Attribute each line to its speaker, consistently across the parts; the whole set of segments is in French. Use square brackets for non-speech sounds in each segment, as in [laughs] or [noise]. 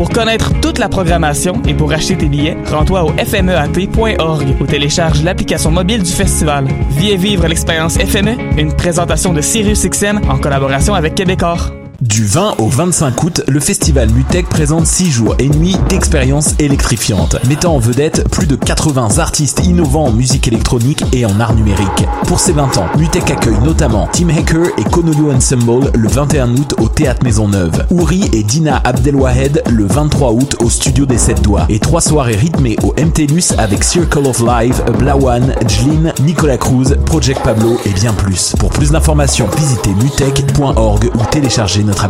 Speaker 1: Pour connaître toute la programmation et pour acheter tes billets, rends-toi au fmeat.org ou télécharge l'application mobile du festival. Viens vivre l'expérience FME, une présentation de Sirius XM en collaboration avec Québecor.
Speaker 2: Du 20 au 25 août, le festival Mutech présente 6 jours et nuits d'expériences électrifiantes, mettant en vedette plus de 80 artistes innovants en musique électronique et en art numérique. Pour ses 20 ans, Mutech accueille notamment Tim Hacker et Konolu Ensemble le 21 août au Théâtre Maisonneuve, Ouri et Dina Abdelwahed le 23 août au Studio des 7 Doigts, et trois soirées rythmées au MTLUS avec Circle of Life, Blawan, Jlin, Nicolas Cruz, Project Pablo et bien plus. Pour plus d'informations, visitez mutech.org ou téléchargez notre application.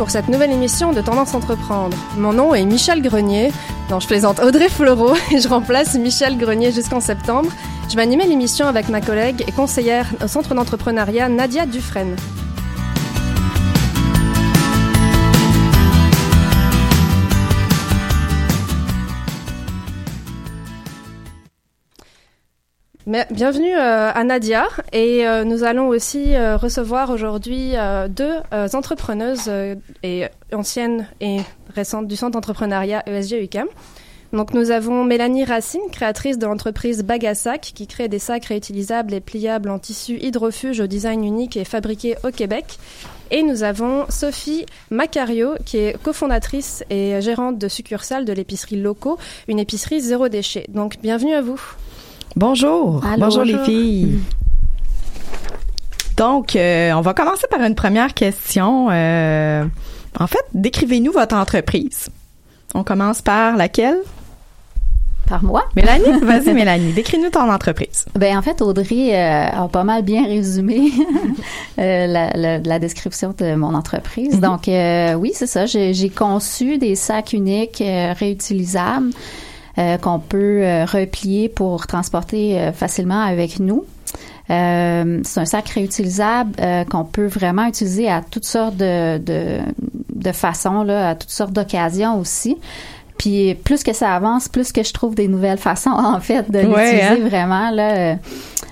Speaker 3: Pour cette nouvelle émission de Tendance Entreprendre. Mon nom est Michel Grenier. Non, je plaisante Audrey Fleureau [laughs] et je remplace Michel Grenier jusqu'en septembre. Je vais animer l'émission avec ma collègue et conseillère au centre d'entrepreneuriat Nadia Dufresne. Bienvenue euh, à Nadia et euh, nous allons aussi euh, recevoir aujourd'hui deux entrepreneuses et anciennes et récentes du centre d'entrepreneuriat ESG UQAM. Donc nous avons Mélanie Racine, créatrice de l'entreprise Bagassac, qui crée des sacs réutilisables et pliables en tissu hydrofuge au design unique et fabriqués au Québec. Et nous avons Sophie Macario, qui est cofondatrice et gérante de succursale de l'épicerie Loco, une épicerie zéro déchet. Donc bienvenue à vous.
Speaker 4: Bonjour.
Speaker 3: Allô,
Speaker 4: bonjour, les filles. Donc, euh, on va commencer par une première question. Euh, en fait, décrivez-nous votre entreprise. On commence par laquelle?
Speaker 5: Par moi? [laughs]
Speaker 4: Mélanie? Vas-y, [laughs] Mélanie. Décris-nous ton entreprise.
Speaker 5: Ben en fait, Audrey euh, a pas mal bien résumé [laughs] euh, la, la- la description de mon entreprise.
Speaker 4: Mhm.
Speaker 5: Donc euh, oui, c'est ça. J'ai conçu des sacs uniques réutilisables euh, qu'on peut euh, replier pour transporter euh, facilement avec nous. C'est un sac réutilisable qu'on peut vraiment utiliser à toutes sortes de, de, façons, à toutes sortes d'occasions aussi. Puis plus que ça avance, plus que je trouve des nouvelles façons [laughs] en fait de
Speaker 4: Ouais,
Speaker 5: l'utiliser
Speaker 4: hein?
Speaker 5: vraiment là.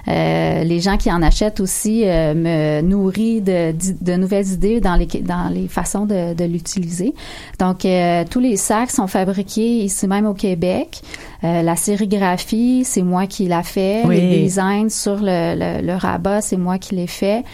Speaker 5: euh, les gens qui en achètent aussi euh, me nourrissent de, de nouvelles idées dans les dans les façons de, de l'utiliser. Donc euh, tous les sacs sont fabriqués ici même au Québec. Euh, la sérigraphie, c'est moi qui l'a fait.
Speaker 4: Oui.
Speaker 5: Les designs sur le, le, le rabat, c'est moi qui l'ai fait.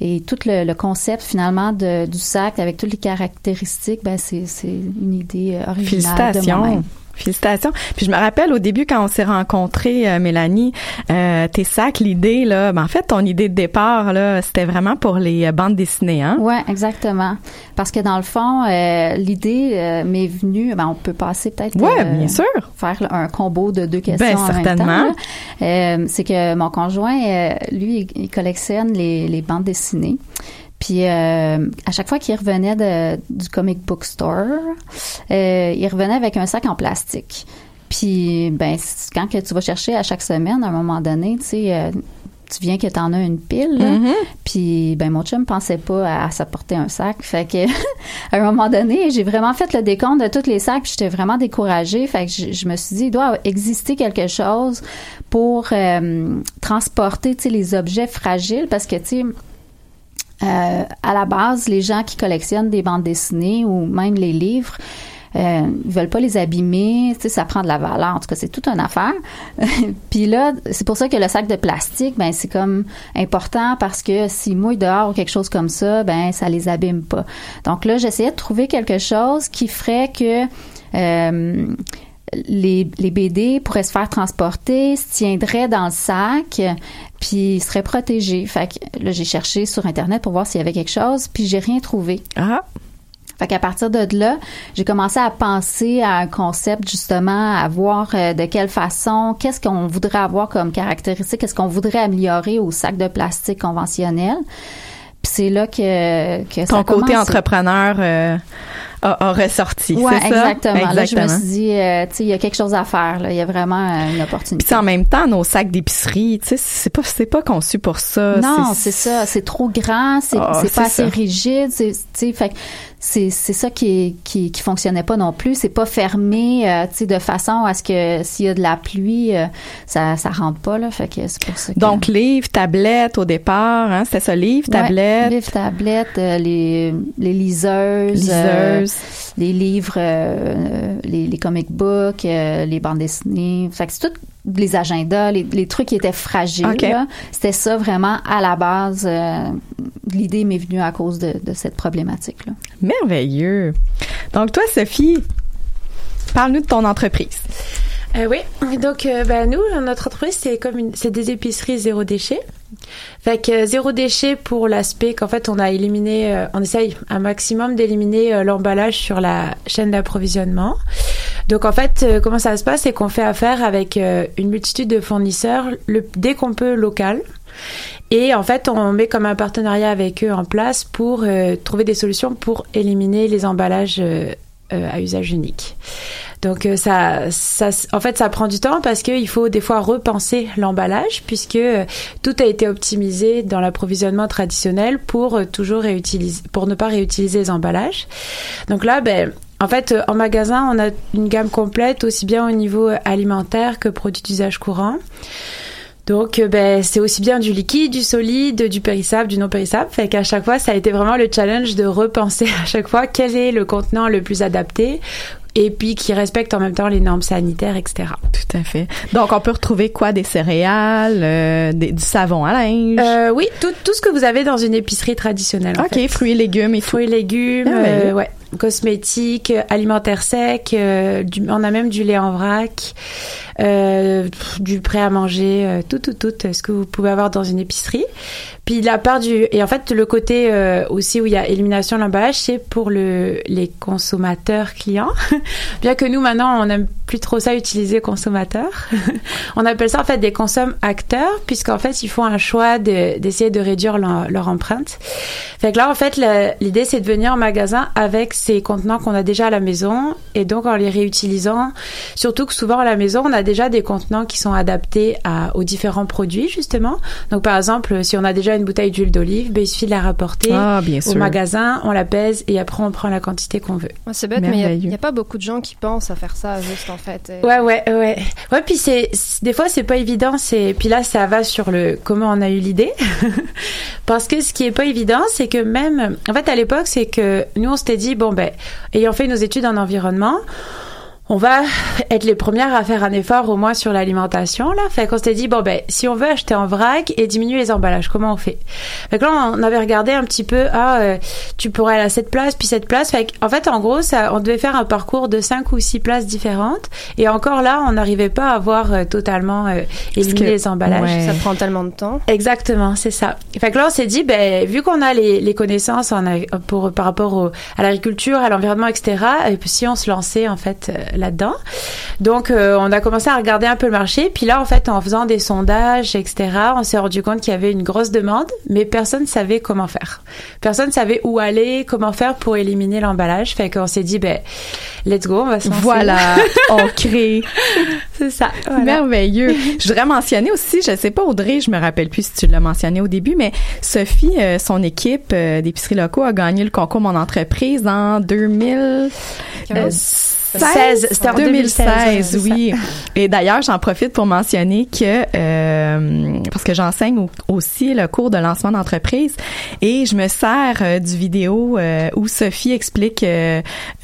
Speaker 5: Et tout le, le concept finalement de, du sac avec toutes les caractéristiques, ben c'est c'est une idée euh, originale de
Speaker 4: Félicitations.
Speaker 5: moi-même.
Speaker 4: Félicitations. Puis je me rappelle au début quand on s'est rencontrés, euh, Mélanie, euh, tes sacs, l'idée là, ben en fait ton idée de départ là, c'était vraiment pour les euh, bandes dessinées, hein?
Speaker 5: Ouais, exactement. Parce que dans le fond, euh, l'idée euh, m'est venue. Ben, on peut passer peut-être.
Speaker 4: Ouais, bien sûr.
Speaker 5: Faire un combo de deux questions
Speaker 4: Ben,
Speaker 5: en même
Speaker 4: certainement.
Speaker 5: temps. là. Euh, c'est que mon conjoint, euh, lui, il, il collectionne les, les bandes dessinées. Puis euh, à chaque fois qu'il revenait de, du comic book store, euh, il revenait avec un sac en plastique. Puis ben quand que tu vas chercher à chaque semaine, à un moment donné, tu sais, euh, tu viens que t'en as une pile. là.
Speaker 4: Mhm.
Speaker 5: Puis ben mon chum pensait pas à, à s'apporter un sac. Fait que [laughs] à un moment donné, j'ai vraiment fait le décompte de tous les sacs. Puis j'étais vraiment découragée. Fait que je, je me suis dit, il doit exister quelque chose pour euh, transporter, tu sais, les objets fragiles parce que tu sais. Euh, à la base, les gens qui collectionnent des bandes dessinées ou même les livres, euh, ils veulent pas les abîmer, tu sais, ça prend de la valeur. En tout cas, c'est toute une affaire. [laughs] Puis là, c'est pour ça que le sac de plastique, ben c'est comme important parce que s'ils mouillent dehors ou quelque chose comme ça, ben ça les abîme pas. Donc là, j'essayais de trouver quelque chose qui ferait que euh, les, les BD pourraient se faire transporter, se tiendraient dans le sac, puis seraient protégés. Fait que là, j'ai cherché sur Internet pour voir s'il y avait quelque chose, puis j'ai rien trouvé.
Speaker 4: Ah,
Speaker 5: Fait qu'à partir de là, j'ai commencé à penser à un concept justement, à voir euh, de quelle façon, qu'est-ce qu'on voudrait avoir comme caractéristique, qu'est-ce qu'on voudrait améliorer au sac de plastique conventionnel. Puis c'est là que, que
Speaker 4: ton côté entrepreneur euh, a, a ressorti,
Speaker 5: Ouais,
Speaker 4: c'est ça?
Speaker 5: exactement. Là, je me suis dit, euh, tu sais, il y a quelque chose à faire. Là. Il y a vraiment une opportunité.
Speaker 4: Puis en même temps, nos sacs d'épicerie, tu sais, c'est pas c'est pas conçu pour ça.
Speaker 5: Non, c'est ça. C'est trop grand, c'est
Speaker 4: Ah,
Speaker 5: c'est pas assez
Speaker 4: ça.
Speaker 5: rigide. c'est- Tu sais, fait c'est c'est ça qui, qui qui fonctionnait pas non plus. C'est pas fermé, euh, tu sais, de façon à ce que s'il y a de la pluie, euh, ça ça rentre pas là. Fait que c'est pour ça. Que,
Speaker 4: Donc livre, tablette au départ, hein, c'était ça, livre,
Speaker 5: Ouais,
Speaker 4: tablette,
Speaker 5: livres, tablettes, euh, les les liseuses, euh,
Speaker 4: liseuse.
Speaker 5: les livres, euh, les, les comic books, euh, les bandes dessinées. Fait que c'est tout les agendas, les, les trucs qui étaient fragiles. C'était ça vraiment à la base. euh, L'idée m'est venue à cause de, de cette problématique-là.
Speaker 4: Merveilleux. Donc toi, Sophie, parle-nous de ton entreprise.
Speaker 6: Euh, oui, donc euh, bah, nous, notre entreprise, c'est comme une, c'est des épiceries zéro déchet. Fait euh, zéro déchet pour l'aspect qu'en fait on a éliminé, on essaye un maximum d'éliminer l'emballage sur la chaîne d'approvisionnement. Donc en fait, comment ça se passe, c'est qu'on fait affaire avec une multitude de fournisseurs, dès qu'on peut local. Et en fait, on met comme un partenariat avec eux en place pour trouver des solutions pour éliminer les emballages à usage unique. Donc euh, ça, ça, en fait, ça prend du temps parce qu'il faut des fois repenser l'emballage puisque euh, tout a été optimisé dans l'approvisionnement traditionnel pour euh, toujours réutiliser, pour ne pas réutiliser les emballages. Donc là, ben, en fait, en magasin, on a une gamme complète aussi bien au niveau alimentaire que produits d'usage courant. Donc, ben, c'est aussi bien du liquide, du solide, du périssable, du non périssable. Fait qu'à chaque fois, ça a été vraiment le challenge de repenser [laughs] à chaque fois quel est le contenant le plus adapté et puis qui respecte en même temps les normes sanitaires, etc.
Speaker 4: Tout à fait. Donc on peut retrouver quoi? Des céréales, euh, des- du savon à linge?
Speaker 6: Euh, oui, tout, tout ce que vous avez dans une épicerie traditionnelle. en
Speaker 4: ok,
Speaker 6: fait.
Speaker 4: fruits et légumes et.
Speaker 6: Fruits et légumes,
Speaker 4: Merveilleux.
Speaker 6: euh, ouais, cosmétiques, alimentaires secs, du- on a même du lait en vrac, du prêt à manger, tout, tout, tout, ce que vous pouvez avoir dans une épicerie. Puis la part du et en fait le côté euh, aussi où il y a élimination de l'emballage, c'est pour le les consommateurs clients. [laughs] Bien que nous maintenant on n'aime plus trop ça utiliser consommateur. [laughs] on appelle ça en fait des consommes acteurs puisqu'en fait ils font un choix de- d'essayer de réduire leur, empreinte. Fait que là en fait l'idée c'est de venir en magasin avec ces contenants qu'on a déjà à la maison et donc en les réutilisant. Surtout que souvent à la maison on a déjà des contenants qui sont adaptés à, aux différents produits justement. Donc par exemple si on a déjà une bouteille d'huile d'olive, ben, il suffit de la rapporter
Speaker 4: Ah, bien
Speaker 6: au
Speaker 4: sûr.
Speaker 6: magasin, on la pèse et après on prend la quantité qu'on veut.
Speaker 3: Ouais, c'est bête, mais il n'y a, pas beaucoup de gens qui pensent à faire ça juste en fait. Et-
Speaker 6: Ouais, ouais, ouais. Ouais, puis c'est, c'est- des fois, c'est pas évident, c'est, puis là, ça va sur le, comment on a eu l'idée. [laughs] Parce que ce qui est pas évident, c'est que même, en fait, à l'époque, c'est que nous, on s'était dit, bon, ben, ayant fait nos études en environnement, on va être les premières à faire un effort au moins sur l'alimentation là. Fait qu'on s'était dit bon ben si on veut acheter en vrac et diminuer les emballages, comment on fait? Fait que là on avait regardé un petit peu ah euh, tu pourrais aller à cette place puis cette place. Fait en fait en gros ça on devait faire un parcours de cinq ou six places différentes et encore là on n'arrivait pas à avoir euh, totalement euh, éliminé les emballages.
Speaker 4: ouais.
Speaker 3: Ça prend tellement de temps.
Speaker 6: Exactement, c'est ça. Fait que là, on s'est dit, ben, vu qu'on a les, les connaissances en, pour, par rapport au, à l'agriculture, à l'environnement, etc., et puis si on se lançait, en fait, euh, là-dedans. Donc, euh, on a commencé à regarder un peu le marché. Puis là, en fait, en faisant des sondages, etc., on s'est rendu compte qu'il y avait une grosse demande, mais personne ne savait comment faire. Personne ne savait où aller, comment faire pour éliminer l'emballage. Fait qu'on s'est dit, ben, let's go, on va se lancer.
Speaker 4: Voilà, [laughs] on crée.
Speaker 6: C'est ça. voilà.
Speaker 4: Merveilleux. Je voudrais mentionner aussi, je sais pas Audrey, je me rappelle plus si tu l'as mentionné au début, mais Sophie, euh, son équipe euh, d'épicerie locaux a gagné le concours Mon entreprise en 2000.
Speaker 6: 16, c'était en
Speaker 4: 2016,
Speaker 6: 2016,
Speaker 4: oui. Et d'ailleurs, j'en profite pour mentionner que euh, parce que j'enseigne au- aussi le cours de lancement d'entreprise et je me sers euh, du vidéo euh, où Sophie explique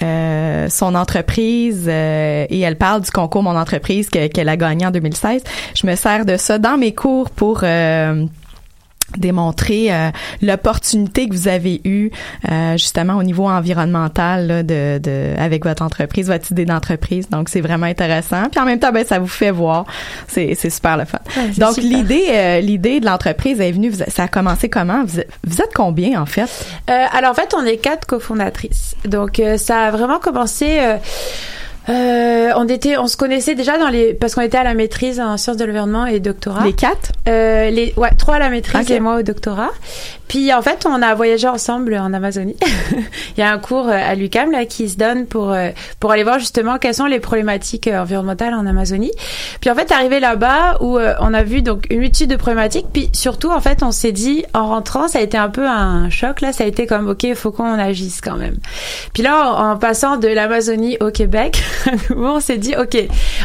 Speaker 4: euh, son entreprise euh, et elle parle du concours Mon entreprise que- qu'elle a gagné en 2016. Je me sers de ça dans mes cours pour euh, démontrer euh, l'opportunité que vous avez eue euh, justement au niveau environnemental là, de, de avec votre entreprise, votre idée d'entreprise. Donc c'est vraiment intéressant. Puis en même temps, ben ça vous fait voir. C'est c'est super le fun.
Speaker 6: Ouais,
Speaker 4: Donc l'idée euh, l'idée de l'entreprise est venue. Ça a commencé comment? Vous, êtes- vous êtes combien en fait?
Speaker 6: Euh, alors en fait, on est quatre cofondatrices. Donc euh, ça a vraiment commencé. Euh, on était, on se connaissait déjà dans les, parce qu'on était à la maîtrise en sciences de l'environnement et doctorat.
Speaker 4: Les quatre?
Speaker 6: Euh, les, ouais, trois à la maîtrise et moi au doctorat. Puis en fait, on a voyagé ensemble en Amazonie. [laughs] Il y a un cours euh, à l'UCAM là qui se donne pour euh, pour aller voir justement quelles sont les problématiques euh, environnementales en Amazonie. Puis en fait, arrivé là-bas où on a vu donc une multitude de problématiques. Puis surtout, en fait, on s'est dit en rentrant, ça a été un peu un choc là. Ça a été comme ok, faut qu'on agisse quand même. Puis là, en, en passant de l'Amazonie au Québec, [laughs] nouveau, on s'est dit ok,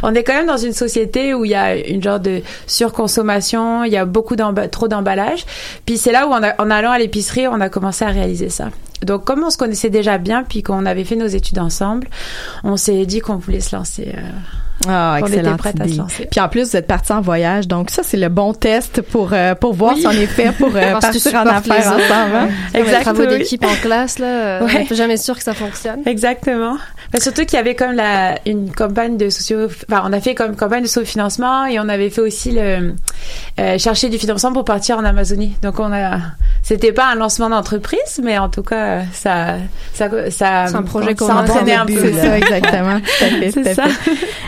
Speaker 6: on est quand même dans une société où il y a une genre de surconsommation, il y a beaucoup trop d'emballage. Puis c'est là où on a, en allant à l'épicerie, on a commencé à réaliser ça. Donc comme on se connaissait déjà bien, puis qu'on avait fait nos études ensemble, on s'est dit qu'on voulait se lancer. euh,
Speaker 4: Ah,
Speaker 6: qu'on était
Speaker 4: excellente
Speaker 6: prête à se
Speaker 4: idée.
Speaker 6: lancer.
Speaker 4: Puis en plus, vous êtes partis en voyage, donc ça c'est le bon test pour euh, pour voir
Speaker 6: Oui.
Speaker 4: si on est fait pour euh, [laughs]
Speaker 3: Parce que tu
Speaker 4: partir en affaires ensemble. hein?
Speaker 3: Comme les travaux
Speaker 6: oui.
Speaker 3: d'équipe en classe, là, on n'est jamais sûr que ça fonctionne.
Speaker 6: Exactement. Mais surtout qu'il y avait comme la une campagne de socio, enfin on a fait comme campagne de financement et on avait fait aussi le euh, chercher du financement pour partir en Amazonie. Donc on a, c'était pas un lancement d'entreprise, mais en tout cas ça ça ça
Speaker 3: C'est un projet
Speaker 6: ça
Speaker 3: commun.
Speaker 6: entraînait un peu. [laughs]
Speaker 4: C'est ça, exactement.
Speaker 6: C'est
Speaker 4: à
Speaker 6: ça.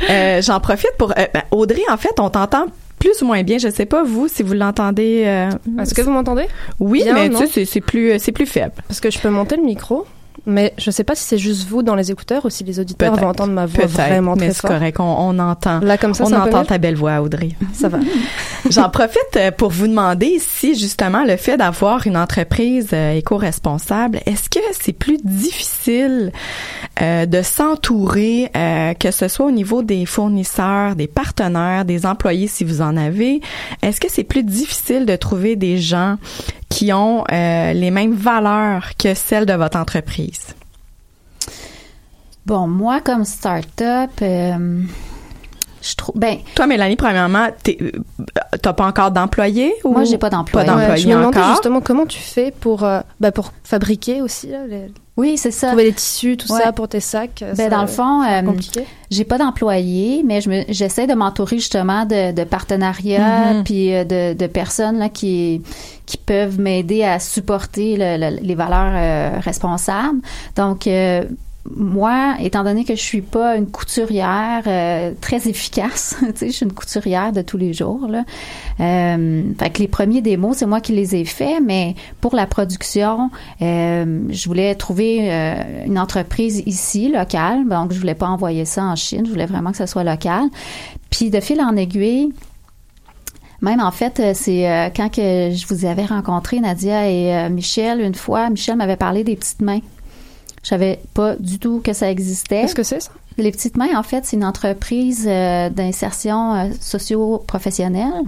Speaker 4: Euh, J'en profite pour... euh, ben, Audrey, en fait, on t'entend plus ou moins bien. Je sais pas, vous, si vous l'entendez... euh,
Speaker 3: Est-ce que vous m'entendez?
Speaker 4: Oui,
Speaker 3: bien,
Speaker 4: mais tu sais, c'est- plus, euh, c'est plus faible.
Speaker 3: Parce que je peux monter le micro, mais je sais pas si c'est juste vous dans les écouteurs ou si les auditeurs vont entendre ma voix vraiment
Speaker 4: mais
Speaker 3: très
Speaker 4: c'est
Speaker 3: fort.
Speaker 4: correct. On, on entend.
Speaker 3: Là, comme ça,
Speaker 4: on
Speaker 3: c'est
Speaker 4: entend ta belle voix, Audrey. [laughs]
Speaker 3: Ça va. [laughs]
Speaker 4: J'en profite euh, pour vous demander si justement le fait d'avoir une entreprise euh, éco-responsable, est-ce que c'est plus difficile euh, de s'entourer, euh, que ce soit au niveau des fournisseurs, des partenaires, des employés si vous en avez, est-ce que c'est plus difficile de trouver des gens qui ont euh, les mêmes valeurs que celles de votre entreprise?
Speaker 5: Bon, moi, comme start-up, euh, je trouve. Ben,
Speaker 4: Toi, Mélanie, premièrement, euh, t'as pas encore d'employés? ou-
Speaker 5: moi, j'ai pas d'employé.
Speaker 4: Pas d'employés
Speaker 3: je me demandais
Speaker 4: encore?
Speaker 3: justement comment tu fais pour, euh, bah, pour fabriquer aussi, là, les-
Speaker 5: Oui, c'est ça.
Speaker 3: trouver les tissus, tout
Speaker 5: Ouais.
Speaker 3: ça pour tes sacs.
Speaker 5: Ben,
Speaker 3: ça-
Speaker 5: dans le fond, euh,
Speaker 3: compliqué.
Speaker 5: j'ai pas d'employés, mais je j'essaie de m'entourer justement de, de partenariats
Speaker 4: Mhm.
Speaker 5: puis euh, de, de personnes là qui qui peuvent m'aider à supporter le- le- les valeurs euh, responsables. Donc euh, moi, étant donné que je suis pas une couturière euh, très efficace, [laughs] tu sais, je suis une couturière de tous les jours. Là. Euh, fait que les premiers démos, c'est moi qui les ai faits, mais pour la production, euh, je voulais trouver euh, une entreprise ici, locale. Donc, je voulais pas envoyer ça en Chine. Je voulais vraiment que ça soit local. Puis, de fil en aiguille, même en fait, euh, c'est euh, quand que je vous avais rencontré, Nadia et Michel, une fois, Michel m'avait parlé des petites mains. Je savais pas du tout que ça existait.
Speaker 3: Qu'est-ce que c'est, ça?
Speaker 5: Les petites mains, en fait, c'est une entreprise euh, d'insertion euh, socio-professionnelle.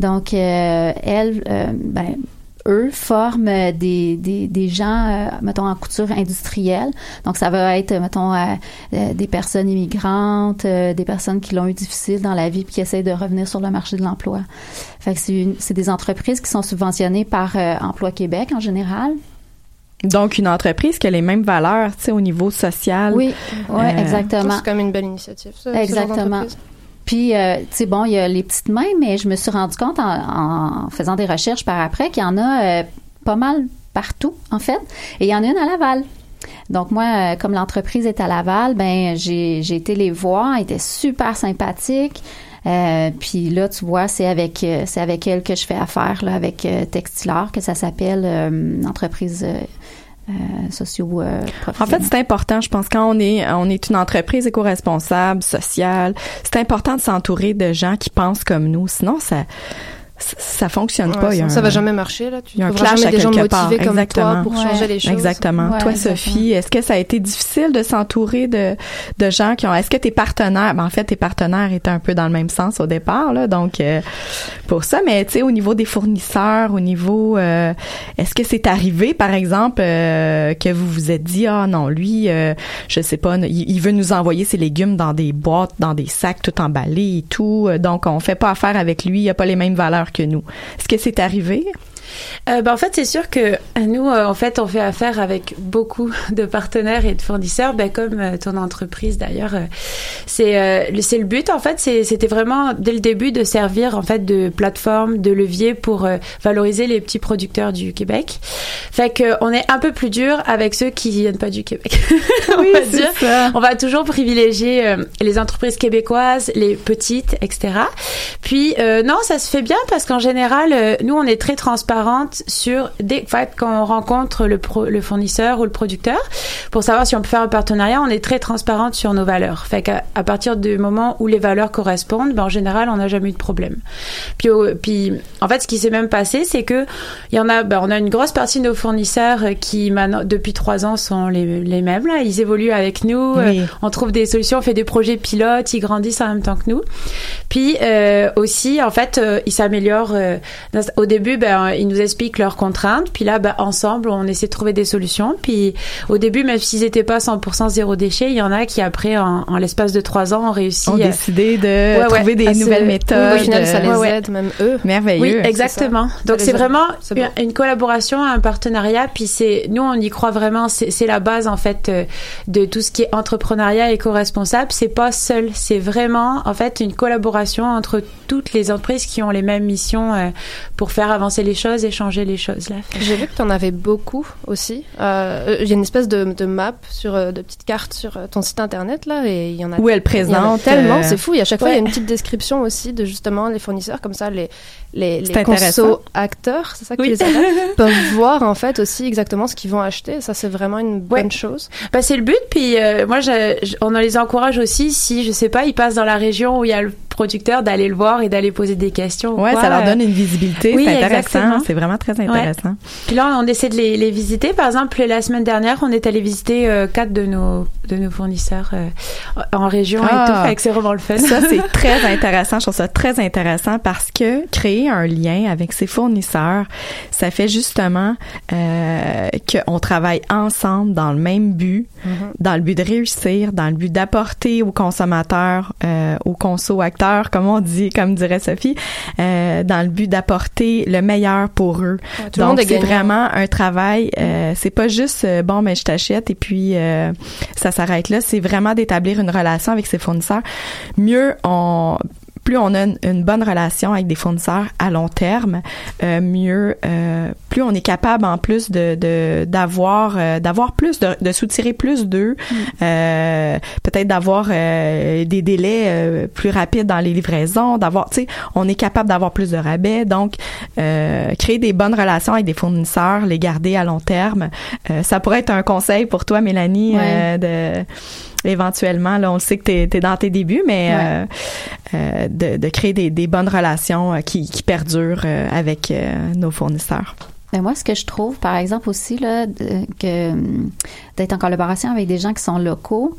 Speaker 5: Donc, euh, elles, euh, ben, eux forment des, des, des gens, euh, mettons, en couture industrielle. Donc, ça va être, mettons, euh, des personnes immigrantes, euh, des personnes qui l'ont eu difficile dans la vie puis qui essayent de revenir sur le marché de l'emploi. Fait que c'est, des entreprises qui sont subventionnées par Emploi Québec en général.
Speaker 4: Donc, une entreprise qui a les mêmes valeurs, tu sais, au niveau social.
Speaker 5: Oui,
Speaker 4: Euh,
Speaker 5: exactement.
Speaker 3: C'est même une belle initiative, ça. ce genre
Speaker 5: Exactement. Puis, euh, tu sais, bon, il y a les petites mains, mais je me suis rendu compte en, en faisant des recherches par après qu'il y en a euh, pas mal partout, en fait. Et il y en a une à Laval. donc moi, euh, comme l'entreprise est à Laval, ben j'ai j'ai été les voir, elle était super sympathique. Euh, puis là, tu vois, c'est avec euh, c'est avec elle que je fais affaire là, avec euh, Textilar, que ça s'appelle euh, entreprise euh, euh,
Speaker 4: En fait, c'est important, je pense, quand on est on est une entreprise éco-responsable, sociale, c'est important de s'entourer de gens qui pensent comme nous. Sinon, ça ça fonctionne
Speaker 3: Ouais,
Speaker 4: pas. Il y a
Speaker 3: ça,
Speaker 4: un-
Speaker 3: va jamais marcher là. Tu
Speaker 4: il y a un clash à
Speaker 3: des gens
Speaker 4: part.
Speaker 3: motivés comme
Speaker 4: Exactement.
Speaker 3: toi pour changer les choses.
Speaker 4: Exactement.
Speaker 5: Ouais,
Speaker 4: Toi,
Speaker 5: exactement.
Speaker 4: Sophie, est-ce que ça a été difficile de s'entourer de, de gens qui ont... Est-ce que tes partenaires... Ben, en fait, tes partenaires étaient un peu dans le même sens au départ, là, donc euh, pour ça. Mais, tu sais, au niveau des fournisseurs, au niveau... euh, est-ce que c'est arrivé, par exemple, euh, que vous vous êtes dit, ah non, lui, euh, je sais pas, il, il veut nous envoyer ses légumes dans des boîtes, dans des sacs tout emballés et tout, donc on fait pas affaire avec lui, il a pas les mêmes valeurs que nous. Est-ce que c'est arrivé?
Speaker 6: Euh, ben, en fait, c'est sûr que euh, nous, euh, en fait, on fait affaire avec beaucoup de partenaires et de fournisseurs, ben, comme euh, ton entreprise d'ailleurs. c'est le- but, en fait, c'était vraiment dès le début de servir en fait de plateforme, de levier pour valoriser les petits producteurs du Québec. Fait que on est un peu plus dur avec ceux qui viennent pas du Québec. [laughs] on
Speaker 4: Oui,
Speaker 6: va dire.
Speaker 4: ça.
Speaker 6: On va toujours privilégier les entreprises québécoises, les petites, etc. Puis non, ça se fait bien parce qu'en général, nous on est très transparente sur dès en fait, quand on rencontre le, pro- le fournisseur ou le producteur pour savoir si on peut faire un partenariat, on est très transparente sur nos valeurs. Fait qu'à à partir du moment où les valeurs correspondent, ben, en général, on n'a jamais eu de problème. Puis, au- puis en fait, ce qui s'est même passé, c'est que il y en a, ben, on a une grosse partie de nos fournisseurs qui depuis trois ans sont les, les mêmes là. Ils évoluent avec nous.
Speaker 4: Oui.
Speaker 6: Euh, on trouve des solutions, on fait des projets pilotes, ils grandissent en même temps que nous. Puis euh, aussi, en fait, euh, ils s'améliorent. au début, ben, ils nous expliquent leurs contraintes. Puis là, ben, ensemble, on essaie de trouver des solutions. Puis au début, même s'ils n'étaient pas 100% zéro déchet, il y en a qui après, en, en l'espace de trois ans, ont réussi.
Speaker 4: ont
Speaker 6: à-
Speaker 4: décidé de
Speaker 6: Ouais, ouais,
Speaker 4: trouver des nouvelles méthodes.
Speaker 3: Oui, au final, ça les
Speaker 6: ouais.
Speaker 3: aide, même eux.
Speaker 4: merveilleux.
Speaker 6: Oui, exactement. Donc c'est vraiment
Speaker 3: bon.
Speaker 6: une, collaboration, un partenariat. Puis c'est nous on y croit vraiment. C'est c'est la base en fait euh, de tout ce qui est entrepreneuriat éco-responsable. C'est pas seul. C'est vraiment en fait une collaboration entre toutes les entreprises qui ont les mêmes missions euh, pour faire avancer les choses et changer les choses. Là.
Speaker 3: J'ai vu que tu en avais beaucoup aussi. Euh, Il y a une espèce de, de map sur euh, de petites cartes sur euh, ton site internet là et il y en a
Speaker 4: Où elle
Speaker 3: il y en a
Speaker 4: présente.
Speaker 3: tellement,
Speaker 4: euh,
Speaker 3: c'est fou. Et à chaque fois, il y a une petite description aussi de justement les fournisseurs, comme ça, les les, conso acteurs, c'est ça que tu les [laughs] peuvent voir en fait aussi exactement ce qu'ils vont acheter. Ça, c'est vraiment une bonne
Speaker 6: Ouais.
Speaker 3: chose.
Speaker 6: Bah, c'est le but. Puis euh, moi, je, je- on les encourage aussi si je sais pas, ils passent dans la région où il y a le producteur d'aller le voir et d'aller poser des questions. ou
Speaker 4: Ouais,
Speaker 6: quoi.
Speaker 4: ça leur
Speaker 6: Euh,
Speaker 4: donne une visibilité.
Speaker 6: oui,
Speaker 4: c'est intéressant. C'est vraiment très intéressant.
Speaker 6: Puis là, on essaie de les, les visiter. Par exemple, la semaine dernière, on est allé visiter euh, quatre de nos de nos fournisseurs euh, en région et
Speaker 4: Ah.
Speaker 6: tout. Fait que c'est vraiment le fun.
Speaker 4: Ça, c'est [laughs] très intéressant. Je trouve ça très intéressant parce que créer un lien avec ses fournisseurs, ça fait justement euh, qu'on travaille ensemble dans le même but, dans le but de réussir, dans le but d'apporter aux consommateurs, euh, aux conso-acteurs, comme on dit, comme dirait Sophie, dans le but d'apporter le meilleur pour eux.
Speaker 3: tout
Speaker 4: Donc,
Speaker 3: est
Speaker 4: c'est vraiment un travail. Euh, c'est pas juste euh, bon, mais je t'achète et puis euh, ça s'arrête là. C'est vraiment d'établir une relation avec ses fournisseurs. Mieux on plus on a une, une bonne relation avec des fournisseurs à long terme, euh, mieux, euh, plus on est capable en plus de de- d'avoir euh, d'avoir plus de, de soutirer plus d'eux, euh, peut-être d'avoir euh, des délais euh, plus rapides dans les livraisons, d'avoir, tu sais, on est capable d'avoir plus de rabais, donc euh, créer des bonnes relations avec des fournisseurs, les garder à long terme, euh, ça pourrait être un conseil pour toi, Mélanie, euh, de éventuellement, là, on le sait que tu es, dans tes débuts, mais euh, euh, de, de créer des, des bonnes relations euh, qui, qui perdurent avec nos fournisseurs.
Speaker 5: Mais moi, ce que je trouve, par exemple aussi, là, que d'être en collaboration avec des gens qui sont locaux,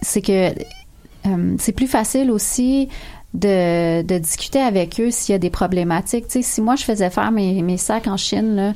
Speaker 5: c'est que euh, c'est plus facile aussi de, de discuter avec eux s'il y a des problématiques. Tu sais, si moi, je faisais faire mes, mes sacs en Chine, là,